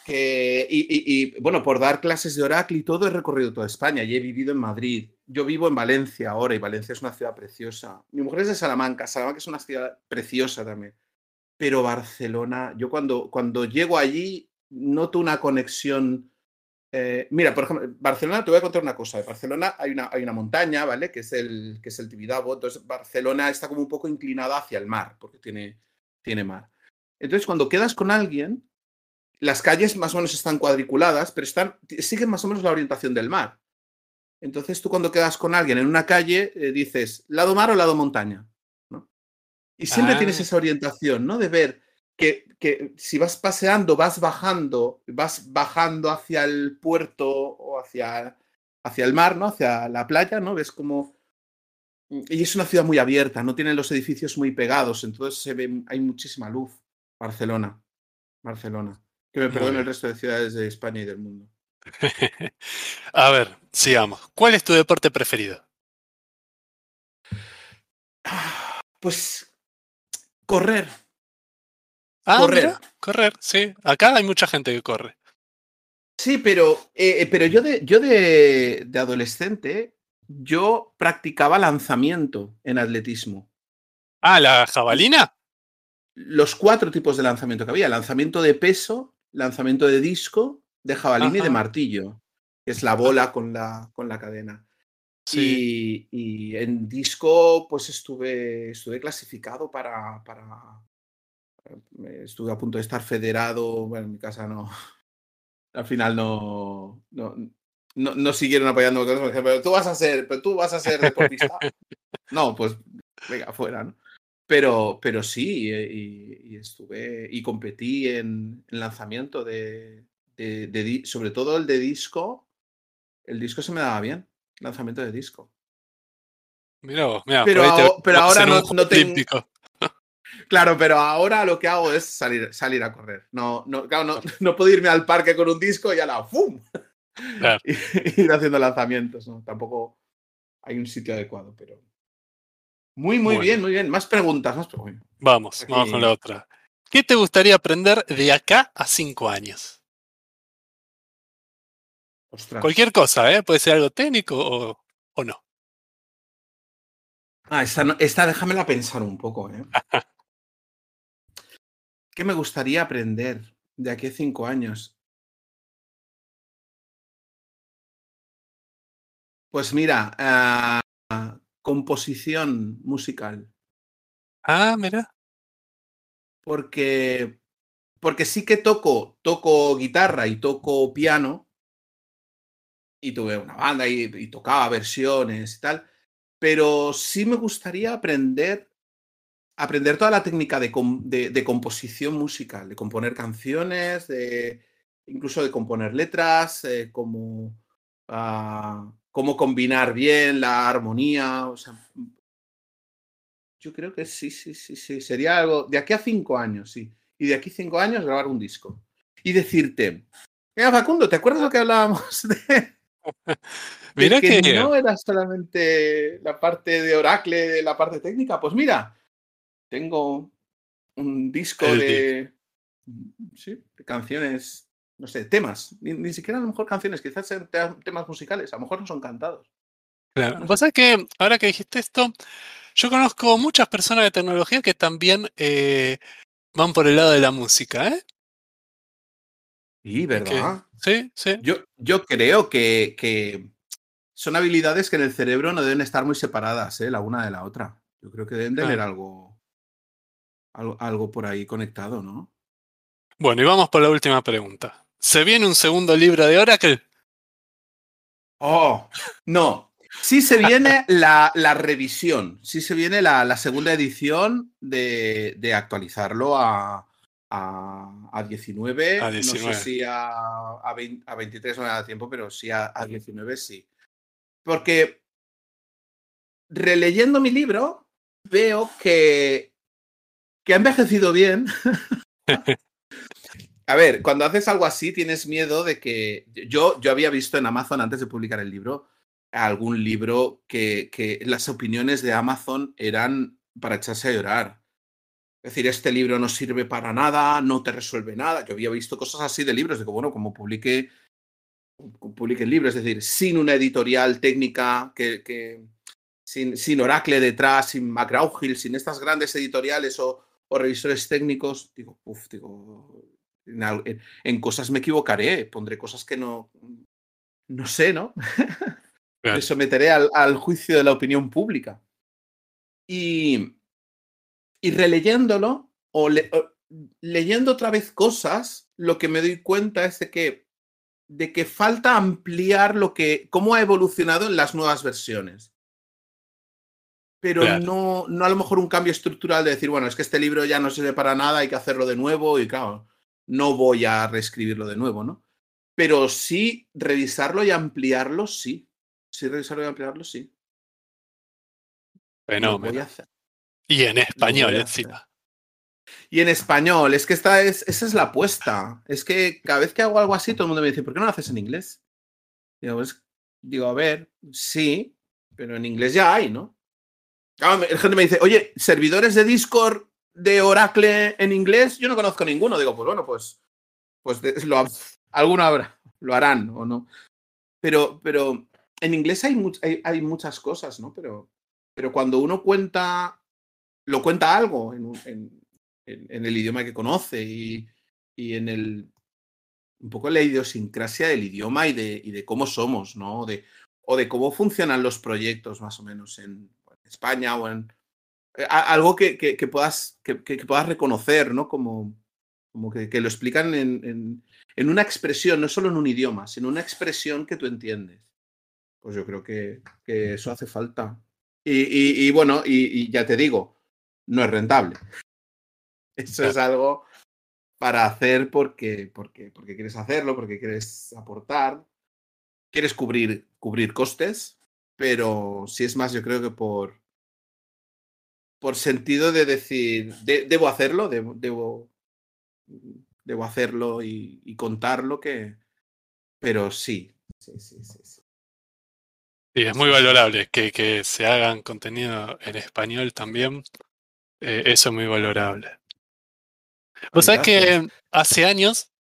que, y, bueno, por dar clases de Oracle y todo, he recorrido toda España y he vivido en Madrid. Yo vivo en Valencia ahora y Valencia es una ciudad preciosa. Mi mujer es de Salamanca, Salamanca es una ciudad preciosa también. Pero Barcelona, yo cuando, cuando llego allí noto una conexión eh, mira, por ejemplo, Barcelona, te voy a contar una cosa. En Barcelona hay una, hay una montaña, ¿vale? Que es el, que es el Tibidabo. Entonces, Barcelona está como un poco inclinada hacia el mar, porque tiene, tiene mar. Entonces, cuando quedas con alguien, las calles más o menos están cuadriculadas, pero están, siguen más o menos la orientación del mar. Entonces, tú cuando quedas con alguien en una calle, eh, dices, ¿lado mar o lado montaña? ¿no? Y siempre tienes ah. esa orientación, ¿no? De ver que, si vas paseando, vas bajando, vas bajando hacia el puerto o hacia, hacia el mar, ¿no? Hacia la playa, ¿no? Ves como... Y es una ciudad muy abierta, no tienen los edificios muy pegados, entonces se ve, hay muchísima luz. Barcelona, Barcelona. Que me perdone el resto de ciudades de España y del mundo. A ver, sigamos. ¿Cuál es tu deporte preferido? Pues correr. Ah, correr. correr, sí. Acá hay mucha gente que corre. Sí, pero, eh, eh, pero yo, de, yo de, de, adolescente, yo practicaba lanzamiento en atletismo. Ah, la jabalina. Los cuatro tipos de lanzamiento que había: lanzamiento de peso, lanzamiento de disco, de jabalina y de martillo. que es la bola con la, con la cadena. Y, en disco, pues estuve, estuve clasificado para, para. Estuve a punto de estar federado. Bueno, en mi casa no. Al final no. no, no, siguieron apoyando pero tú vas a ser, pero tú vas a ser deportista. no, pues venga, fuera, ¿no? Pero, pero sí, y, estuve y competí en, lanzamiento de, de, sobre todo el de disco. El disco se me daba bien lanzamiento de disco. Mira, mira pero, ahora no, tengo. Claro, pero ahora lo que hago es salir, salir a correr. No, no, claro, no, puedo irme al parque con un disco y a la ¡fum! Claro. ir haciendo lanzamientos. ¿no? Tampoco hay un sitio adecuado, pero. Muy, muy bien, muy bien. Más preguntas, más preguntas. Vamos, vamos con la otra. ¿Qué te gustaría aprender de acá a cinco años? Cualquier cosa, ¿eh? Puede ser algo técnico o, o no. Ah, esta, esta déjamela pensar un poco, ¿eh? ¿Qué me gustaría aprender de aquí a cinco años? Pues mira, ah, composición musical. Ah, mira. Porque, porque sí que toco, toco guitarra y toco piano, y tuve una banda y, tocaba versiones y tal, pero sí me gustaría aprender aprender toda la técnica de, de, composición musical, de componer canciones, de, incluso de componer letras, eh, como, ah, cómo combinar bien la armonía. O sea, yo creo que sí, sí, sí, sí. Sería algo de aquí a cinco años, sí. Y de aquí a cinco años grabar un disco. Y decirte, mira, Facundo, ¿te acuerdas lo que hablábamos de, mira que, no era solamente la parte de Oracle, de la parte técnica. Pues mira, tengo un disco de, sí, de canciones, no sé, temas. Ni, siquiera a lo mejor canciones, quizás sean temas musicales, a lo mejor no son cantados. Claro. Lo que pasa es que ahora que dijiste esto, yo conozco muchas personas de tecnología que también eh, van por el lado de la música, ¿eh? Sí, ¿verdad? Sí, sí. Yo, yo creo que, que, son habilidades que en el cerebro no deben estar muy separadas, ¿eh? la una de la otra. Yo creo que deben tener algo, algo, algo por ahí conectado, ¿no? Bueno, y vamos por la última pregunta. ¿Se viene un segundo libro de Oracle? Oh, no. Sí se viene la, la revisión, sí se viene la, la segunda edición de, de actualizarlo a, a, 19, no sé si a, a, 23 no me da tiempo, pero sí a, 19 sí. Porque releyendo mi libro, veo que, que ha envejecido bien. a ver, cuando haces algo así tienes miedo de que yo, yo había visto en Amazon antes de publicar el libro algún libro que, que las opiniones de Amazon eran para echarse a llorar. Es decir, este libro no sirve para nada, no te resuelve nada. Yo había visto cosas así de libros, de que, bueno, como publique, publique el libro, es decir, sin una editorial técnica, que, sin, sin, Oracle detrás, sin McGraw-Hill, sin estas grandes editoriales o, revisores técnicos, digo, uff, digo, en, cosas me equivocaré, pondré cosas que no, no sé, ¿no? me someteré al, al juicio de la opinión pública. Y, y releyéndolo o, leyendo otra vez cosas, lo que me doy cuenta es de que, de que falta ampliar lo que, cómo ha evolucionado en las nuevas versiones. Pero no, no a lo mejor un cambio estructural de decir, bueno, es que este libro ya no sirve para nada, hay que hacerlo de nuevo y claro, no voy a reescribirlo de nuevo, ¿no? Pero sí revisarlo y ampliarlo, sí. Sí, revisarlo y ampliarlo, sí. Bueno, voy a hacer. Y en español encima. Y en español, es que esta es, esa es la apuesta. Es que cada vez que hago algo así, todo el mundo me dice, ¿por qué no lo haces en inglés? Digo, pues, digo a ver, sí, pero en inglés ya hay, ¿no? La gente me dice, oye, servidores de Discord de Oracle en inglés, yo no conozco ninguno. Digo, pues bueno, pues, pues lo, alguno habrá, lo harán o no. Pero, pero en inglés hay, hay, muchas cosas, ¿no? Pero, pero cuando uno cuenta lo cuenta algo en, el idioma que conoce y, en, el, un poco la idiosincrasia del idioma y de, y de cómo somos, ¿no? De, o de cómo funcionan los proyectos más o menos en, España o en... Eh, algo que, que, puedas, que, puedas reconocer, ¿no? Como, como que, lo explican en, en, una expresión, no solo en un idioma, sino una expresión que tú entiendes. Pues yo creo que, eso hace falta. Y, y, bueno, y, ya te digo, no es rentable. Eso es algo para hacer porque, porque, porque quieres hacerlo, porque quieres aportar, quieres cubrir, cubrir costes, pero si es más, yo creo que por, por sentido de decir, debo hacerlo, debo, debo, debo hacerlo y, contarlo, que, pero sí, sí, sí, sí. sí. es muy valorable que, que, se hagan contenido en español también. Eh, eso es muy valorable. O sea que hace años,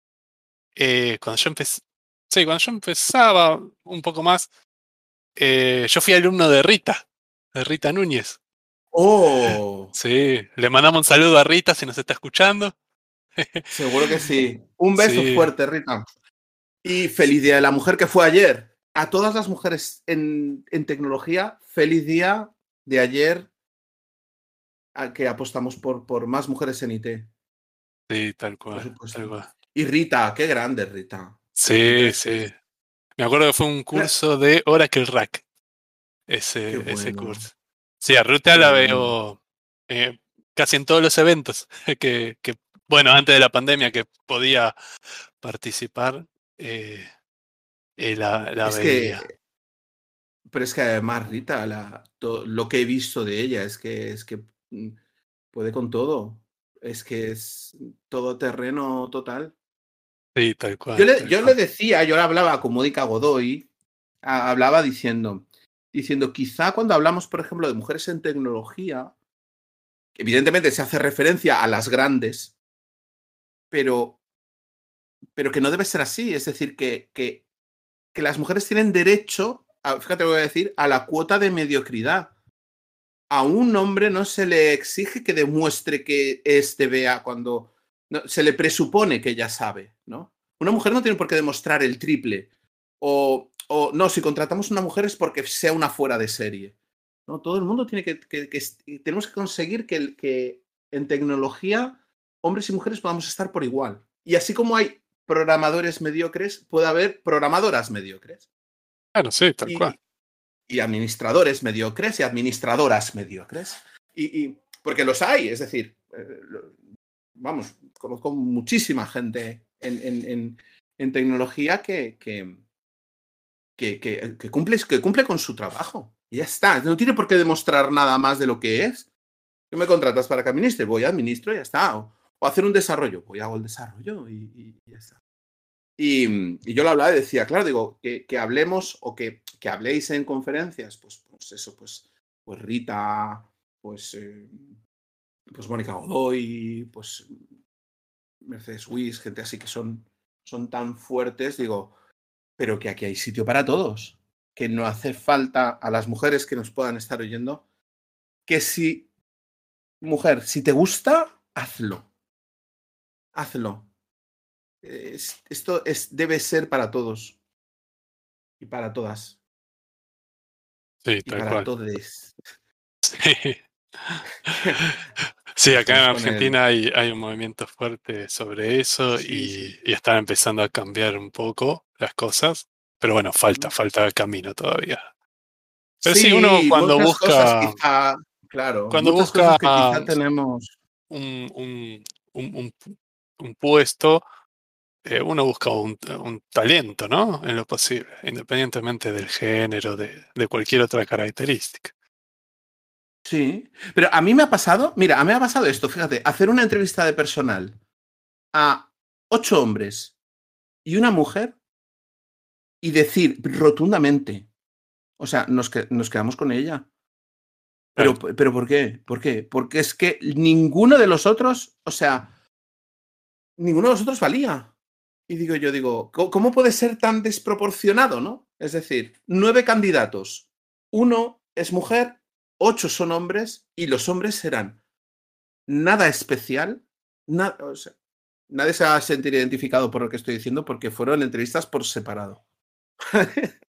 eh, cuando yo empecé, sí, cuando yo empezaba un poco más, eh, yo fui alumno de Rita, de Rita Núñez. Oh. Sí, le mandamos un saludo a Rita si nos está escuchando. Seguro que sí. Un beso fuerte, Rita. Y feliz día de la mujer que fue ayer. A todas las mujeres en, en tecnología, feliz día de ayer a que apostamos por, por más mujeres en IT. Sí, tal cual, Y Rita, qué grande Rita. Sí, sí. Me acuerdo que fue un curso de Oracle Rack. Ese, ese curso. Sí, a Rita la veo eh, casi en todos los eventos que, que, bueno, antes de la pandemia que podía participar, eh, eh la, la veía. pero es que además, Rita, la, lo que he visto de ella es que, es que mm, puede con todo es que es todo terreno total. Sí, tal cual. Yo le, yo le decía, yo le hablaba con Mónica Godoy, hablaba diciendo, diciendo, quizá cuando hablamos, por ejemplo, de mujeres en tecnología, evidentemente se hace referencia a las grandes, pero, pero que no debe ser así. Es decir, que, que, que las mujeres tienen derecho, a, fíjate lo que voy a decir, a la cuota de mediocridad a un hombre no se le exige que demuestre que este vea cuando se le presupone que ya sabe, ¿no? Una mujer no tiene por qué demostrar el triple. O, o no, si contratamos a una mujer es porque sea una fuera de serie. ¿no? Todo el mundo tiene que, que, tenemos que conseguir que, que en tecnología hombres y mujeres podamos estar por igual. Y así como hay programadores mediocres, puede haber programadoras mediocres. Claro, sí, tal cual y administradores mediocres y administradoras mediocres. Y, porque los hay, es decir, eh, vamos, conozco muchísima gente en, tecnología que, cumple, con su trabajo. Y ya está, no tiene por qué demostrar nada más de lo que es. ¿Qué me contratas para que administre? Voy a administro y ya está. O, hacer un desarrollo, voy a hago el desarrollo y, ya está. Y, yo lo hablaba y decía, claro, digo, que, que hablemos o que, que, habléis en conferencias, pues, pues eso, pues, pues Rita, pues, eh, pues Mónica Godoy, pues Mercedes Wiss, gente así que son, son tan fuertes, digo, pero que aquí hay sitio para todos, que no hace falta a las mujeres que nos puedan estar oyendo, que si, mujer, si te gusta, hazlo. Hazlo esto es, debe ser para todos y para todas. Sí, y para todos. Sí. acá en Argentina hay, hay, un movimiento fuerte sobre eso y, están empezando a cambiar un poco las cosas. Pero bueno, falta, falta camino todavía. Pero sí, uno cuando busca. claro, cuando busca. tenemos. Un, un, un, un, puesto, eh, uno busca un, talento, ¿no? En lo posible, independientemente del género, de, cualquier otra característica. Sí, pero a mí me ha pasado, mira, a mí me ha pasado esto, fíjate, hacer una entrevista de personal a ocho hombres y una mujer y decir rotundamente, o sea, nos, nos quedamos con ella. Pero, pero ¿por qué? ¿Por qué? Porque es que ninguno de los otros, o sea, ninguno de los otros valía. Y digo yo, digo, ¿cómo puede ser tan desproporcionado, no? Es decir, nueve candidatos, uno es mujer, ocho son hombres y los hombres serán nada especial, nada, nadie se va a sentir identificado por lo que estoy diciendo porque fueron entrevistas por separado.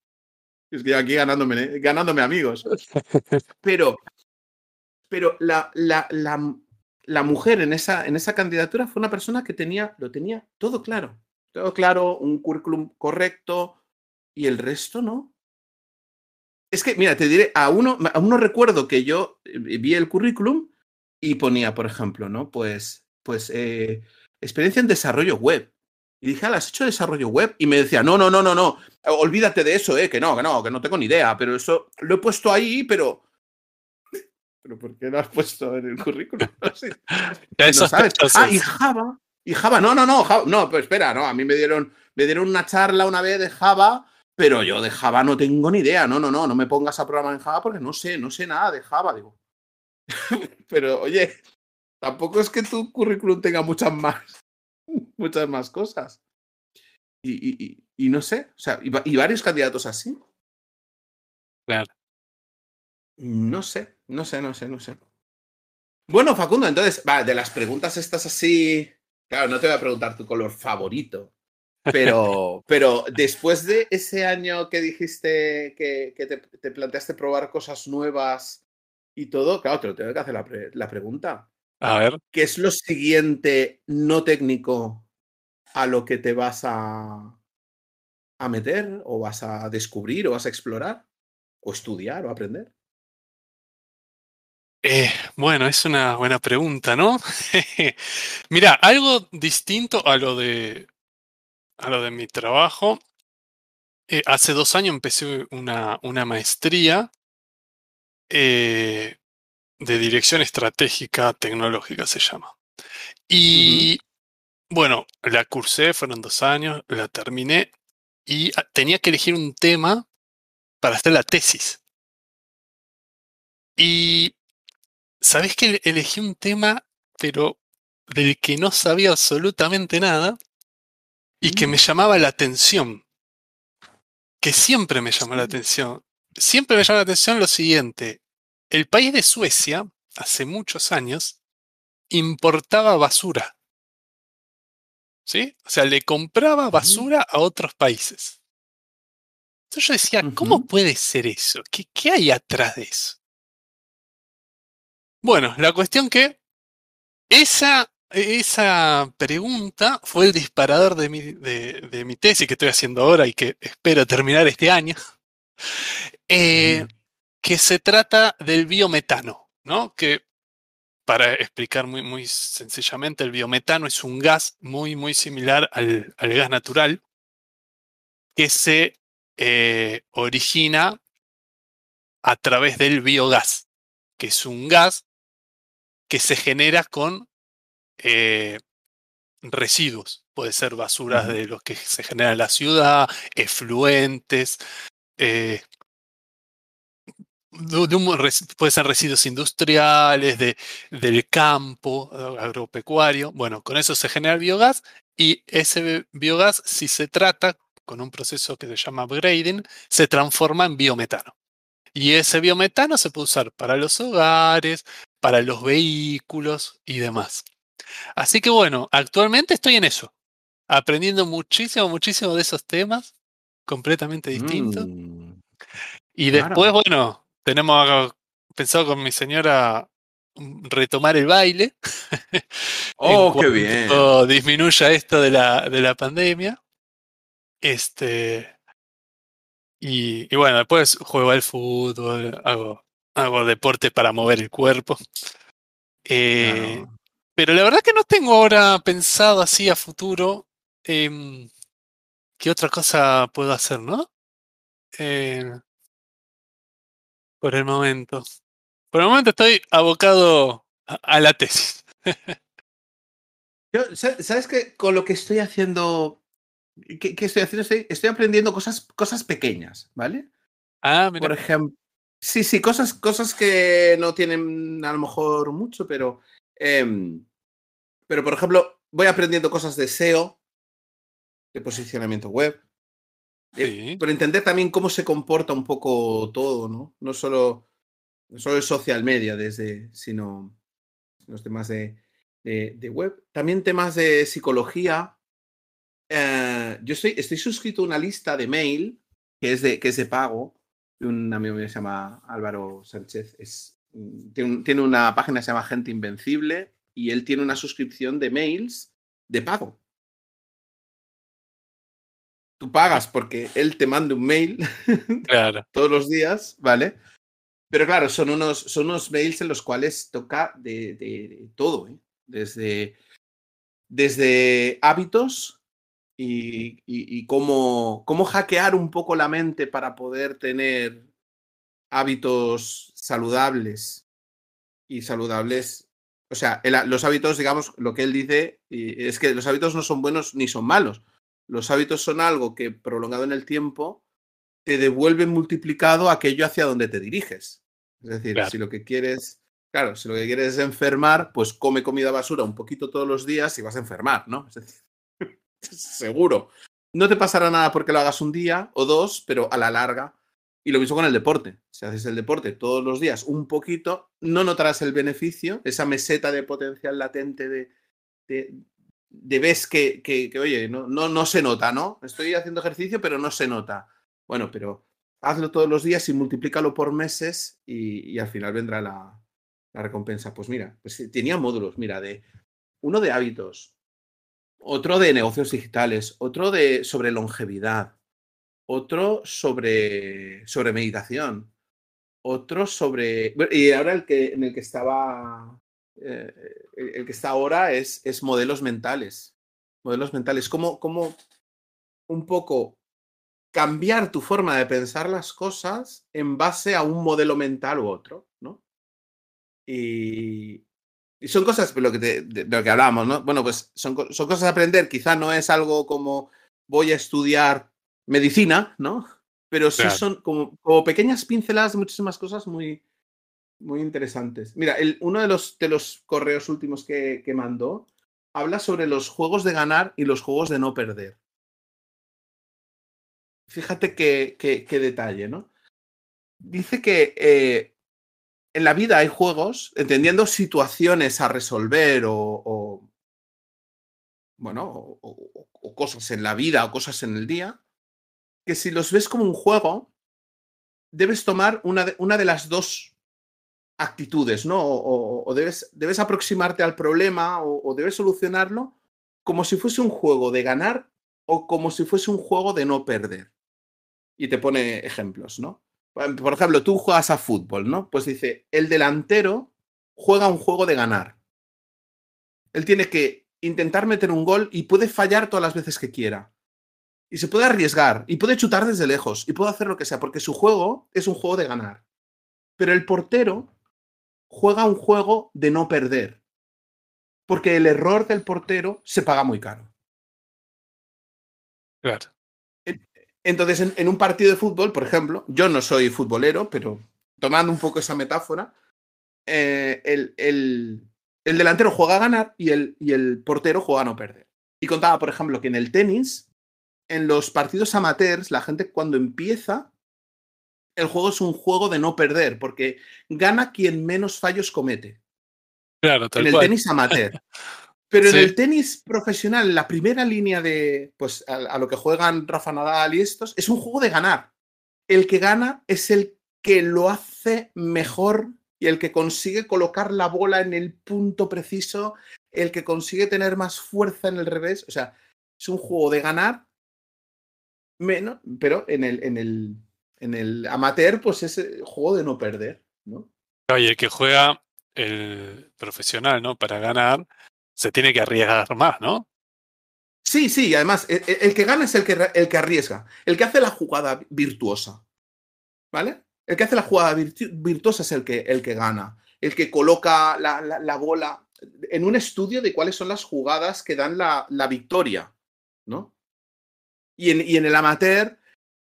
Estoy aquí ganándome, ganándome amigos. Pero, pero la, la, la, la, mujer en esa, en esa candidatura fue una persona que tenía, lo tenía todo claro. Todo claro, un currículum correcto y el resto no. Es que, mira, te diré, a uno, a uno recuerdo que yo eh, vi el currículum y ponía, por ejemplo, ¿no? Pues, pues eh, experiencia en desarrollo web. Y dije, ¿has hecho desarrollo web? Y me decía, no, no, no, no, no, olvídate de eso, eh, que no, que no, que no tengo ni idea, pero eso lo he puesto ahí, pero... ¿Pero por qué lo has puesto en el currículum? No, sabes. Ah, y Java. Y Java, no, no, no, Java, no, pues espera, no, a mí me dieron, me dieron una charla una vez de Java, pero yo de Java no tengo ni idea, no, no, no, no me pongas a programar en Java porque no sé, no sé nada de Java, digo. pero oye, tampoco es que tu currículum tenga muchas más, muchas más cosas. Y, y, no sé, o sea, y, varios candidatos así. Claro. No sé, no sé, no sé, no sé. Bueno, Facundo, entonces, va, de las preguntas estas así, claro, no te voy a preguntar tu color favorito, pero, pero después de ese año que dijiste que, que te, te, planteaste probar cosas nuevas y todo, claro, te lo tengo que hacer la, la pregunta. A ver. ¿Qué es lo siguiente no técnico a lo que te vas a, a meter o vas a descubrir o vas a explorar o estudiar o aprender? Eh, bueno, es una buena pregunta, ¿no? Mira, algo distinto a lo de, a lo de mi trabajo. Eh, hace dos años empecé una, una maestría eh, de dirección estratégica tecnológica se llama. Y bueno, la cursé, fueron dos años, la terminé y ah, tenía que elegir un tema para hacer la tesis. Y sabes que elegí un tema, pero del que no sabía absolutamente nada y que me llamaba la atención. Que siempre me llamó la atención. Siempre me llamó la atención lo siguiente. El país de Suecia, hace muchos años, importaba basura. ¿Sí? O sea, le compraba basura a otros países. Entonces yo decía, ¿cómo puede ser eso? ¿Qué, ¿Qué, hay atrás de eso? Bueno, la cuestión que esa, esa pregunta fue el disparador de mi, de, de mi tesis que estoy haciendo ahora y que espero terminar este año. Eh, que se trata del biometano, ¿no? Que para explicar muy, muy sencillamente, el biometano es un gas muy, muy similar al, gas natural que se eh, origina a través del biogás, que es un gas que se genera con eh, residuos. Puede ser basuras de los que se genera en la ciudad, efluentes, eh, puede ser residuos industriales, de, del campo agropecuario. Bueno, con eso se genera el biogás y ese biogás, si se trata con un proceso que se llama upgrading, se transforma en biometano. Y ese biometano se puede usar para los hogares, para los vehículos y demás. Así que bueno, actualmente estoy en eso, aprendiendo muchísimo, muchísimo de esos temas, completamente distintos. Mm, y después, bueno, tenemos pensado con mi señora retomar el baile. oh, qué bien. Disminuya esto de la, de la pandemia. Este. Y, bueno, después juego al fútbol, hago, hago deporte para mover el cuerpo. Eh, pero la verdad que no tengo ahora pensado así a futuro eh, qué otra cosa puedo hacer, ¿no? Eh, por el momento. Por el momento estoy abocado a, la tesis. Yo, ¿sabes qué? Con lo que estoy haciendo. ¿Qué, estoy haciendo? Estoy, aprendiendo cosas, cosas pequeñas, ¿vale? Ah, mira. Por ejemplo. Sí, sí, cosas, cosas que no tienen a lo mejor mucho, pero. Em, pero, por ejemplo, voy aprendiendo cosas de SEO, de posicionamiento web. Eh, pero entender también cómo se comporta un poco todo, ¿no? No solo, no solo el social media, desde, sino los temas de, de, web. También temas de psicología. Eh, yo estoy, estoy suscrito a una lista de mail que es de, que es de pago. Un amigo mío se llama Álvaro Sánchez. Es, tiene, tiene una página que se llama Gente Invencible y él tiene una suscripción de mails de pago. Tú pagas porque él te manda un mail claro. todos los días, ¿vale? Pero claro, son unos, son unos mails en los cuales toca de, de, todo, ¿eh? desde, desde hábitos y, y, cómo, cómo hackear un poco la mente para poder tener hábitos saludables y saludables. O sea, los hábitos, digamos, lo que él dice es que los hábitos no son buenos ni son malos. Los hábitos son algo que prolongado en el tiempo te devuelve multiplicado aquello hacia donde te diriges. Es decir, si lo que quieres, claro, si lo que quieres es enfermar, pues come comida basura un poquito todos los días y vas a enfermar, ¿no? Es decir, seguro. No te pasará nada porque lo hagas un día o dos, pero a la larga. Y lo mismo con el deporte. Si haces el deporte todos los días un poquito, no notarás el beneficio, esa meseta de potencial latente de, de, ves que, que, oye, no, no, no se nota, ¿no? Estoy haciendo ejercicio, pero no se nota. Bueno, pero hazlo todos los días y multiplícalo por meses y, y al final vendrá la, la, recompensa. Pues mira, pues tenía módulos, mira, de uno de hábitos, otro de negocios digitales, otro de sobre longevidad, otro sobre, sobre meditación, otro sobre... Y ahora el que, en el que estaba, eh, el que está ahora es, es modelos mentales. Modelos mentales, como, como un poco cambiar tu forma de pensar las cosas en base a un modelo mental u otro, ¿no? Y, y son cosas de lo que, de, lo que hablamos, ¿no? Bueno, pues son, son cosas a aprender. Quizá no es algo como voy a estudiar medicina, ¿no? Pero sí claro. son como, como, pequeñas pinceladas de muchísimas cosas muy, muy interesantes. Mira, el, uno de los, de los correos últimos que, que mandó habla sobre los juegos de ganar y los juegos de no perder. Fíjate qué, qué, qué detalle, ¿no? Dice que eh, en la vida hay juegos, entendiendo situaciones a resolver o, o bueno, o, o, o, cosas en la vida o cosas en el día, que si los ves como un juego, debes tomar una de, una de las dos actitudes, ¿no? O, debes, debes, aproximarte al problema o debes solucionarlo como si fuese un juego de ganar o como si fuese un juego de no perder y te pone ejemplos, ¿no? Por ejemplo, tú juegas a fútbol, ¿no? Pues dice, el delantero juega un juego de ganar. Él tiene que intentar meter un gol y puede fallar todas las veces que quiera. Y se puede arriesgar, y puede chutar desde lejos, y puede hacer lo que sea, porque su juego es un juego de ganar. Pero el portero juega un juego de no perder. Porque el error del portero se paga muy caro. Claro. Entonces, en, en, un partido de fútbol, por ejemplo, yo no soy futbolero, pero tomando un poco esa metáfora, eh, el, el, el, delantero juega a ganar y el, y el portero juega a no perder. Y contaba, por ejemplo, que en el tenis, en los partidos amateurs, la gente cuando empieza, el juego es un juego de no perder, porque gana quien menos fallos comete. Claro, tal en el cual. tenis amateur. Pero sí. en el tenis profesional, la primera línea de pues a, a, lo que juegan Rafa Nadal y estos, es un juego de ganar. El que gana es el que lo hace mejor y el que consigue colocar la bola en el punto preciso, el que consigue tener más fuerza en el revés. O sea, es un juego de ganar, menos, pero en el, en el, en el amateur, pues es el juego de no perder, ¿no? Y el que juega el profesional, ¿no? Para ganar, se tiene que arriesgar más, ¿no? Sí, sí, además, el, el, que gana es el que, el que arriesga, el que hace la jugada virtuosa. ¿Vale? El que hace la jugada virtu virtuosa es el que, el que gana, el que coloca la, la, la, bola en un estudio de cuáles son las jugadas que dan la, la victoria, ¿no? Y en, y en el amateur,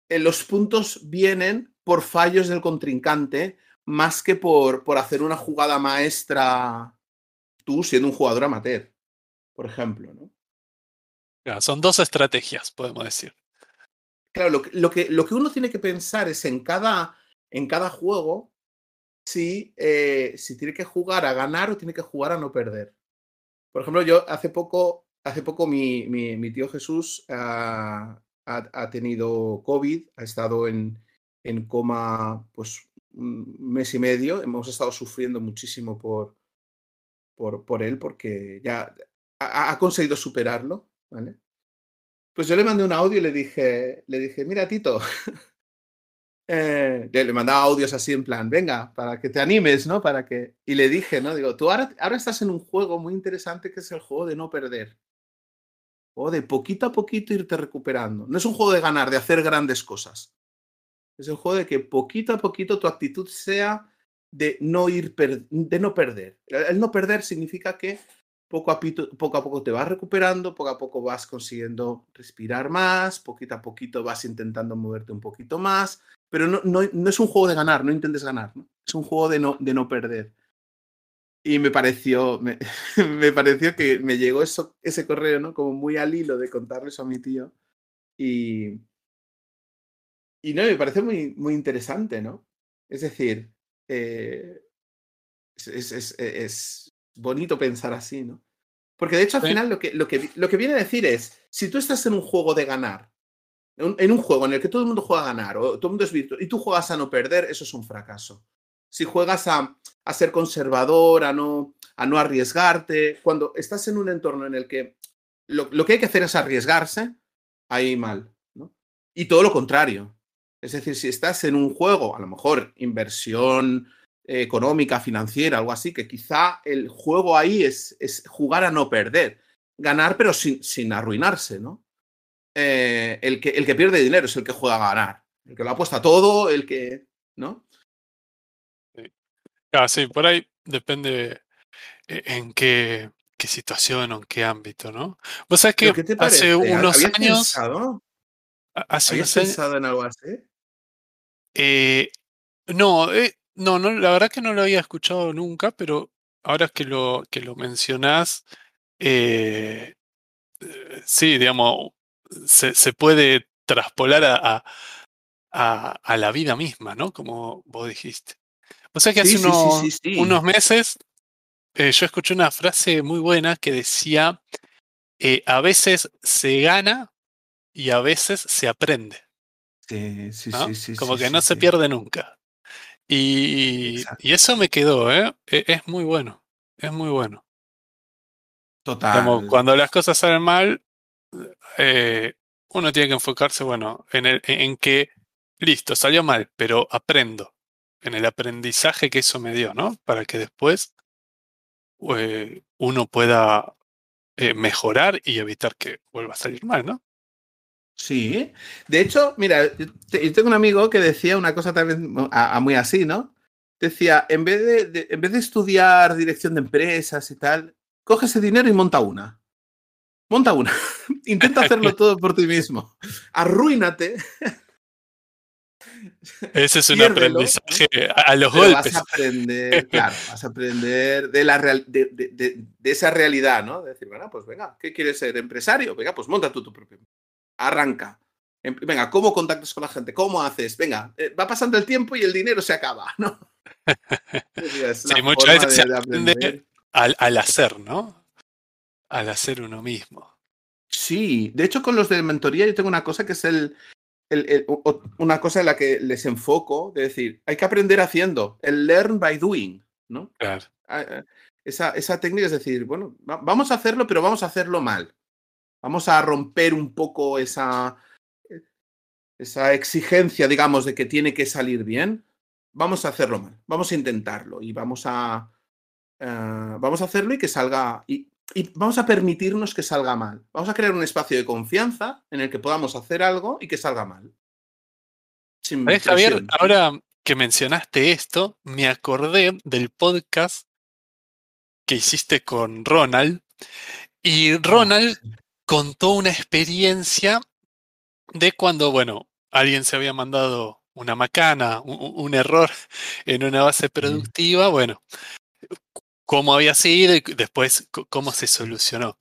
eh, los puntos vienen por fallos del contrincante más que por, por hacer una jugada maestra tú siendo un jugador amateur, por ejemplo, ¿no? Claro, son dos estrategias, podemos decir. Claro, lo, lo, que, lo que uno tiene que pensar es en cada, en cada juego si, eh, si tiene que jugar a ganar o tiene que jugar a no perder. Por ejemplo, yo hace poco, hace poco mi, tío Jesús ha, tenido COVID, ha estado en, en coma pues un mes y medio. Hemos estado sufriendo muchísimo por, por, él porque ya ha, conseguido superarlo. Pues yo le mandé un audio y le dije, le dije, mira Tito, eh, le mandaba audios así en plan, venga, para que te animes, ¿no? Para que... Y le dije, ¿no? Digo, tú ahora estás en un juego muy interesante que es el juego de no perder. O de poquito a poquito irte recuperando. No es un juego de ganar, de hacer grandes cosas. Es un juego de que poquito a poquito tu actitud sea de no ir de no perder. El no perder significa que poco a, poco a poco te vas recuperando, poco a poco vas consiguiendo respirar más, poquito a poquito vas intentando moverte un poquito más, pero no, no, no es un juego de ganar, no intentes ganar, es un juego de no, de no perder. Y me pareció, me, me, pareció que me llegó eso, ese correo, ¿no? Como muy al hilo de contarle eso a mi tío. Y, y no, me parece muy, muy interesante, ¿no? Es decir, eh, es, es, es, bonito pensar así, ¿no? Porque de hecho al final lo que, lo, que, lo que viene a decir es, si tú estás en un juego de ganar, en un juego en el que todo el mundo juega a ganar, o todo el mundo es virtual, y tú juegas a no perder, eso es un fracaso. Si juegas a, ser conservador, a no, arriesgarte, cuando estás en un entorno en el que lo, que hay que hacer es arriesgarse, ahí mal. ¿no? Y todo lo contrario. Es decir, si estás en un juego, a lo mejor inversión eh, económica, financiera, algo así, que quizá el juego ahí es, jugar a no perder, ganar pero sin, sin arruinarse, ¿no? Eh, el, que, el que pierde dinero es el que juega a ganar, el que lo apuesta todo, el que, ¿no? Ah, sí, por ahí depende eh, en qué, qué situación o en qué ámbito, ¿no? Vos sabés que hace unos años... Pensado? Hace ¿Habías pensado en algo así? Eh, no, eh, no, no, la verdad que no lo había escuchado nunca, pero ahora que lo, que lo mencionás, eh, eh, sí, digamos, se, se puede traspolar a, a, a, la vida misma, ¿no? Como vos dijiste. O sea que hace unos, unos, meses yo escuché una frase muy buena que decía, a veces se gana y a veces se aprende. Sí, sí, sí, Como que no se pierde nunca. Y, y, eso me quedó, ¿eh? E, es muy bueno, es muy bueno. Total. Como cuando las cosas salen mal, eh, uno tiene que enfocarse, bueno, en, el, en que, listo, salió mal, pero aprendo, en el aprendizaje que eso me dio, ¿no? Para que después eh, uno pueda eh, mejorar y evitar que vuelva a salir mal, ¿no? Sí, de hecho, mira, yo tengo un amigo que decía una cosa también a, muy así, ¿no? Decía, en vez de, en vez de estudiar dirección de empresas y tal, coge ese dinero y monta una. Monta una. Intenta hacerlo todo por ti mismo. Arruínate. Ese es un aprendizaje a los golpes. Vas a aprender, claro, vas a aprender de, la real, de, de, de, esa realidad, ¿no? De decir, bueno, pues venga, ¿qué quieres ser? ¿Empresario? Venga, pues monta tú tu propio arranca. Em, venga, ¿cómo contactas con la gente? ¿Cómo haces? Venga, eh, va pasando el tiempo y el dinero se acaba, ¿no? sí, muchas veces se aprende al, al, hacer, ¿no? Al hacer uno mismo. Sí, de hecho con los de mentoría yo tengo una cosa que es el, el, el, una cosa en la que les enfoco, de decir, hay que aprender haciendo, el learn by doing, ¿no? Claro. Ah, eh, esa, esa técnica es decir, bueno, vamos a hacerlo, pero vamos a hacerlo mal. Vamos a romper un poco esa, esa exigencia, digamos, de que tiene que salir bien. Vamos a hacerlo mal, vamos a intentarlo y vamos a, uh, vamos a hacerlo y que salga, y, y, vamos a permitirnos que salga mal. Vamos a crear un espacio de confianza en el que podamos hacer algo y que salga mal. Sin Javier, ahora que mencionaste esto, me acordé del podcast que hiciste con Ronald. Y Ronald contó una experiencia de cuando, bueno, alguien se había mandado una macana, un, un error en una base productiva, bueno, cómo había sido y después cómo se solucionó.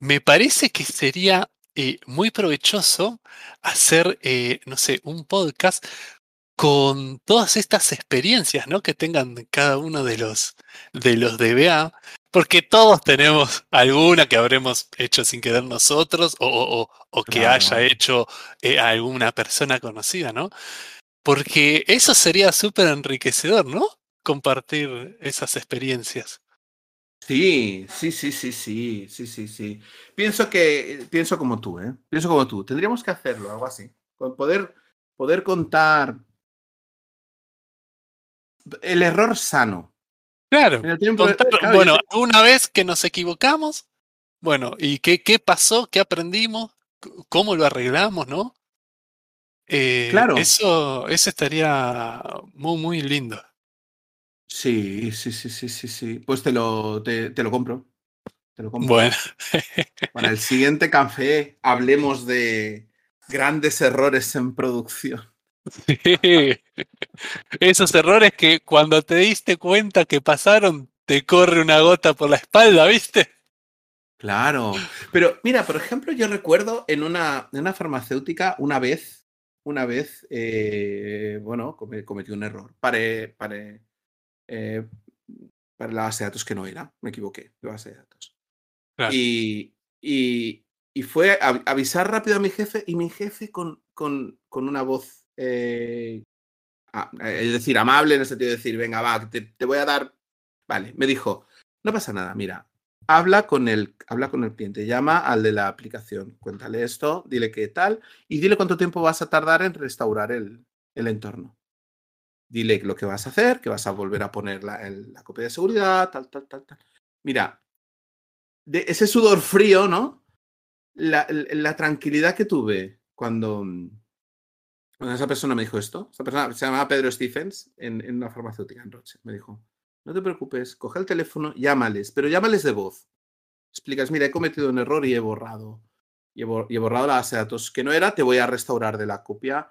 Me parece que sería eh, muy provechoso hacer, eh, no sé, un podcast con todas estas experiencias ¿no? que tengan cada uno de los, de los DBA porque todos tenemos alguna que habremos hecho sin querer nosotros o, que haya hecho eh, alguna persona conocida, ¿no? Porque eso sería súper enriquecedor, ¿no? Compartir esas experiencias. Sí, sí, sí, sí, sí, sí, sí, sí. Pienso que, pienso como tú, ¿eh? Pienso como tú. Tendríamos que hacerlo, algo así. Poder, poder contar el error sano. Claro. bueno, una vez que nos equivocamos, bueno, ¿y qué, qué pasó? ¿Qué aprendimos? ¿Cómo lo arreglamos, no? Eh, claro. Eso, eso estaría muy, muy lindo. Sí, sí, sí, sí, sí, sí. Pues te lo, te, lo compro. Te lo compro. Bueno. Para el siguiente café hablemos de grandes errores en producción. Sí. Esos errores que cuando te diste cuenta que pasaron, te corre una gota por la espalda, ¿viste? Claro. Pero mira, por ejemplo, yo recuerdo en una, en una farmacéutica una vez, una vez, eh, bueno, cometí un error. Paré, paré, eh, para la base de datos que no era, me equivoqué de base de datos. Y, y, y, fue avisar rápido a mi jefe y mi jefe con, con, con una voz, eh, es decir, amable en el sentido de decir, venga, va, te, te, voy a dar, vale, me dijo, no pasa nada, mira, habla con, el, habla con el cliente, llama al de la aplicación, cuéntale esto, dile qué tal y dile cuánto tiempo vas a tardar en restaurar el, el entorno dile lo que vas a hacer, que vas a volver a poner la, la copia de seguridad, tal, tal, tal, tal. Mira, de ese sudor frío, ¿no? La, tranquilidad que tuve cuando, cuando, esa persona me dijo esto, esa persona se llamaba Pedro Stephens en, en una farmacéutica en Roche, me dijo, no te preocupes, coge el teléfono, llámales, pero llámales de voz. Explicas, mira, he cometido un error y he borrado. Y he borrado la base de datos que no era, te voy a restaurar de la copia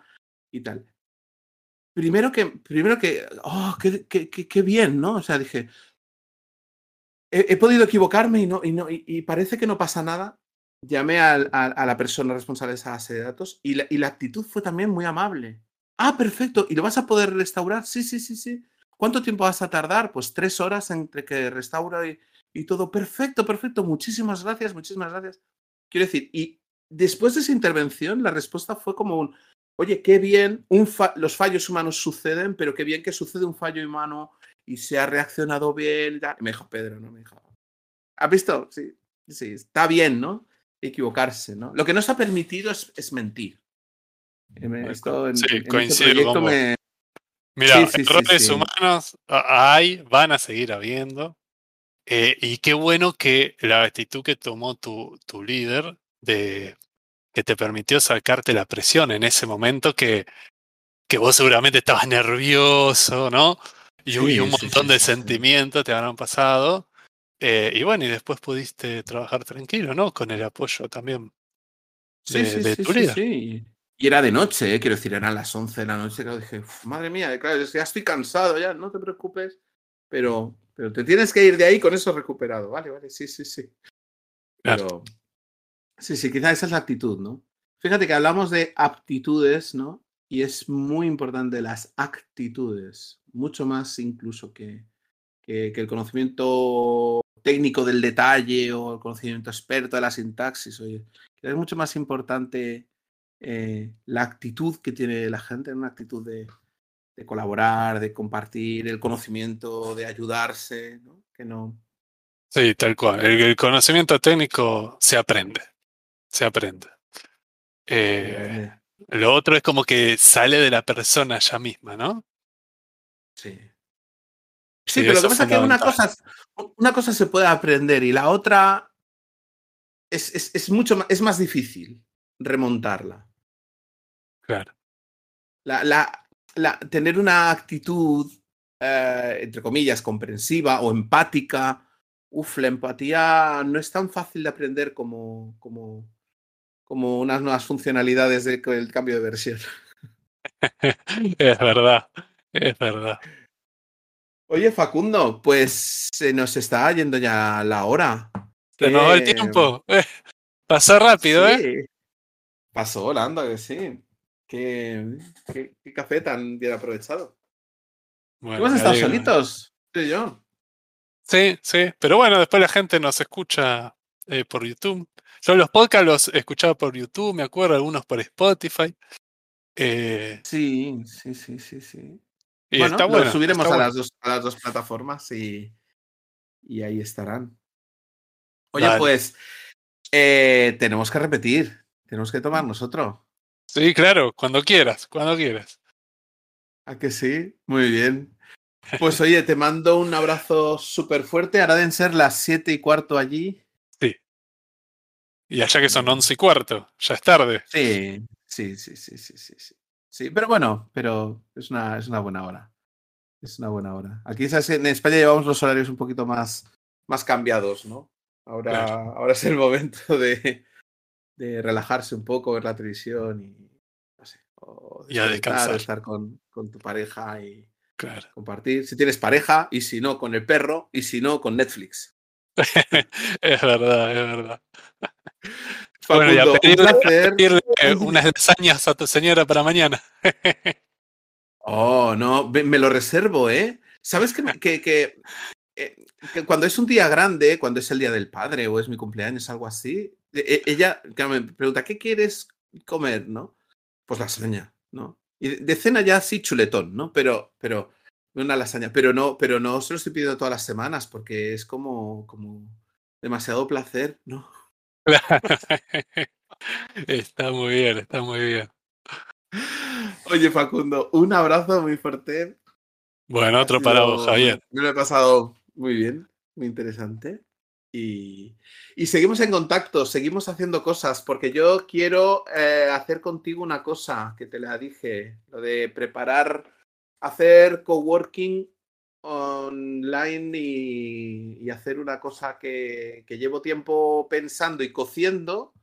y tal primero que, primero que, oh, qué, qué, qué, bien, ¿no? O sea, dije, he, podido equivocarme y, no, y, no, y, parece que no pasa nada. Llamé a, la persona responsable de esa base de datos y la, y la actitud fue también muy amable. Ah, perfecto. ¿Y lo vas a poder restaurar? Sí, sí, sí, sí. ¿Cuánto tiempo vas a tardar? Pues tres horas entre que restaura y, y todo. Perfecto, perfecto. Muchísimas gracias, muchísimas gracias. Quiero decir, y después de esa intervención, la respuesta fue como un, oye, qué bien, los fallos humanos suceden, pero qué bien que sucede un fallo humano y se ha reaccionado bien. me dijo Pedro, ¿no? Me dijo, ¿has visto? Sí, sí, está bien, ¿no? Equivocarse, ¿no? Lo que no se ha permitido es, mentir. sí, coincido Mira, errores humanos hay, van a seguir habiendo. Eh, y qué bueno que la actitud que tomó tu, tu líder de que te permitió sacarte la presión en ese momento que, que vos seguramente estabas nervioso, ¿no? Y, un montón de sentimientos te habrán pasado. Eh, y bueno, y después pudiste trabajar tranquilo, ¿no? Con el apoyo también de, de tu. Sí, Y era de noche, ¿eh? quiero decir, eran las 11 de la noche. Claro, dije, madre mía, claro, ya estoy cansado, ya, no te preocupes. Pero, pero te tienes que ir de ahí con eso recuperado. Vale, vale, sí, sí, sí. Pero, Sí, sí, quizás esa es la actitud, ¿no? Fíjate que hablamos de aptitudes, ¿no? Y es muy importante las actitudes, mucho más incluso que, que, el conocimiento técnico del detalle o el conocimiento experto de la sintaxis. Oye, es mucho más importante eh, la actitud que tiene la gente, una actitud de, de colaborar, de compartir el conocimiento, de ayudarse, ¿no? Que no. Sí, tal cual. el conocimiento técnico se aprende se aprende. Eh, lo otro es como que sale de la persona ya misma, ¿no? Sí. Sí, pero lo que pasa es que una cosa, una cosa se puede aprender y la otra es, es, es mucho más, es más difícil remontarla. Claro. La, la, la, tener una actitud, eh, entre comillas, comprensiva o empática. Uf, la empatía no es tan fácil de aprender como, como, como unas nuevas funcionalidades del cambio de versión. es verdad, es verdad. Oye, Facundo, pues se nos está yendo ya la hora. Se nos va el tiempo. Eh, pasó rápido, ¿eh? Pasó volando, que sí. Qué, qué, café tan bien aprovechado. Bueno, ¿Hemos estado solitos? Tú y yo. Sí, sí, pero bueno, después la gente nos escucha eh, por YouTube. Yo los podcasts los escuchaba por YouTube, me acuerdo, algunos por Spotify. Eh, sí, sí, sí, sí, sí. Y bueno, está bueno, los subiremos a, las dos, a las dos plataformas y, y ahí estarán. Oye, pues eh, tenemos que repetir, tenemos que tomar nosotros. Sí, claro, cuando quieras, cuando quieras. ¿A que sí? Muy bien. Pues oye, te mando un abrazo súper fuerte. Ahora deben ser las siete y cuarto allí. Sí. Y allá que son once y cuarto, ya es tarde. Sí, sí, sí, sí, sí, sí. Sí, pero bueno, pero es una, es una buena hora. Es una buena hora. Aquí en España llevamos los horarios un poquito más, más cambiados, ¿no? Ahora, ahora es el momento de, de relajarse un poco, ver la televisión y no sé, o y a descansar. estar con, con, tu pareja y compartir. Si tienes pareja y si no, con el perro y si no, con Netflix. es verdad, es verdad. bueno, ya pedirle, unas lasañas a tu señora para mañana. oh, no, me lo reservo, ¿eh? ¿Sabes que, que, que eh, cuando es un día grande, cuando es el día del padre o es mi cumpleaños, algo así, e, e, ella me pregunta, ¿qué quieres comer? ¿No? Pues lasaña, ¿no? Y de cena ya sí chuletón, ¿no? Pero, pero, una lasaña, pero no, pero no se lo estoy pidiendo todas las semanas porque es como, como demasiado placer, ¿no? está muy bien, está muy bien. Oye, Facundo, un abrazo muy fuerte. Bueno, otro para vos, Javier. Me lo he pasado muy bien, muy interesante. Y, seguimos en contacto, seguimos haciendo cosas, porque yo quiero eh, hacer contigo una cosa que te la dije, lo de preparar, hacer coworking online y, hacer una cosa que, llevo tiempo pensando y cociendo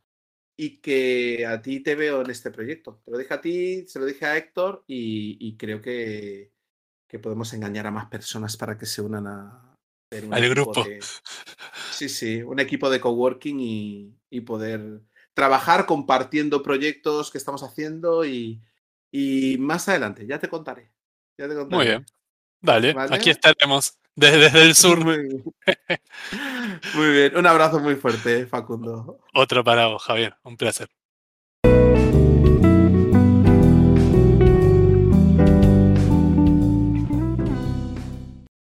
y que a ti te veo en este proyecto. Te lo dije a ti, se lo dije a Héctor y, creo que, que podemos engañar a más personas para que se unan a, al grupo. sí, sí, un equipo de coworking y, y, poder trabajar compartiendo proyectos que estamos haciendo y, y, más adelante, ya te contaré. Ya te contaré. Muy bien. Dale, aquí estaremos desde, desde el sur. Muy bien. muy bien. Un abrazo muy fuerte, Facundo. Otro para vos, Javier. Un placer.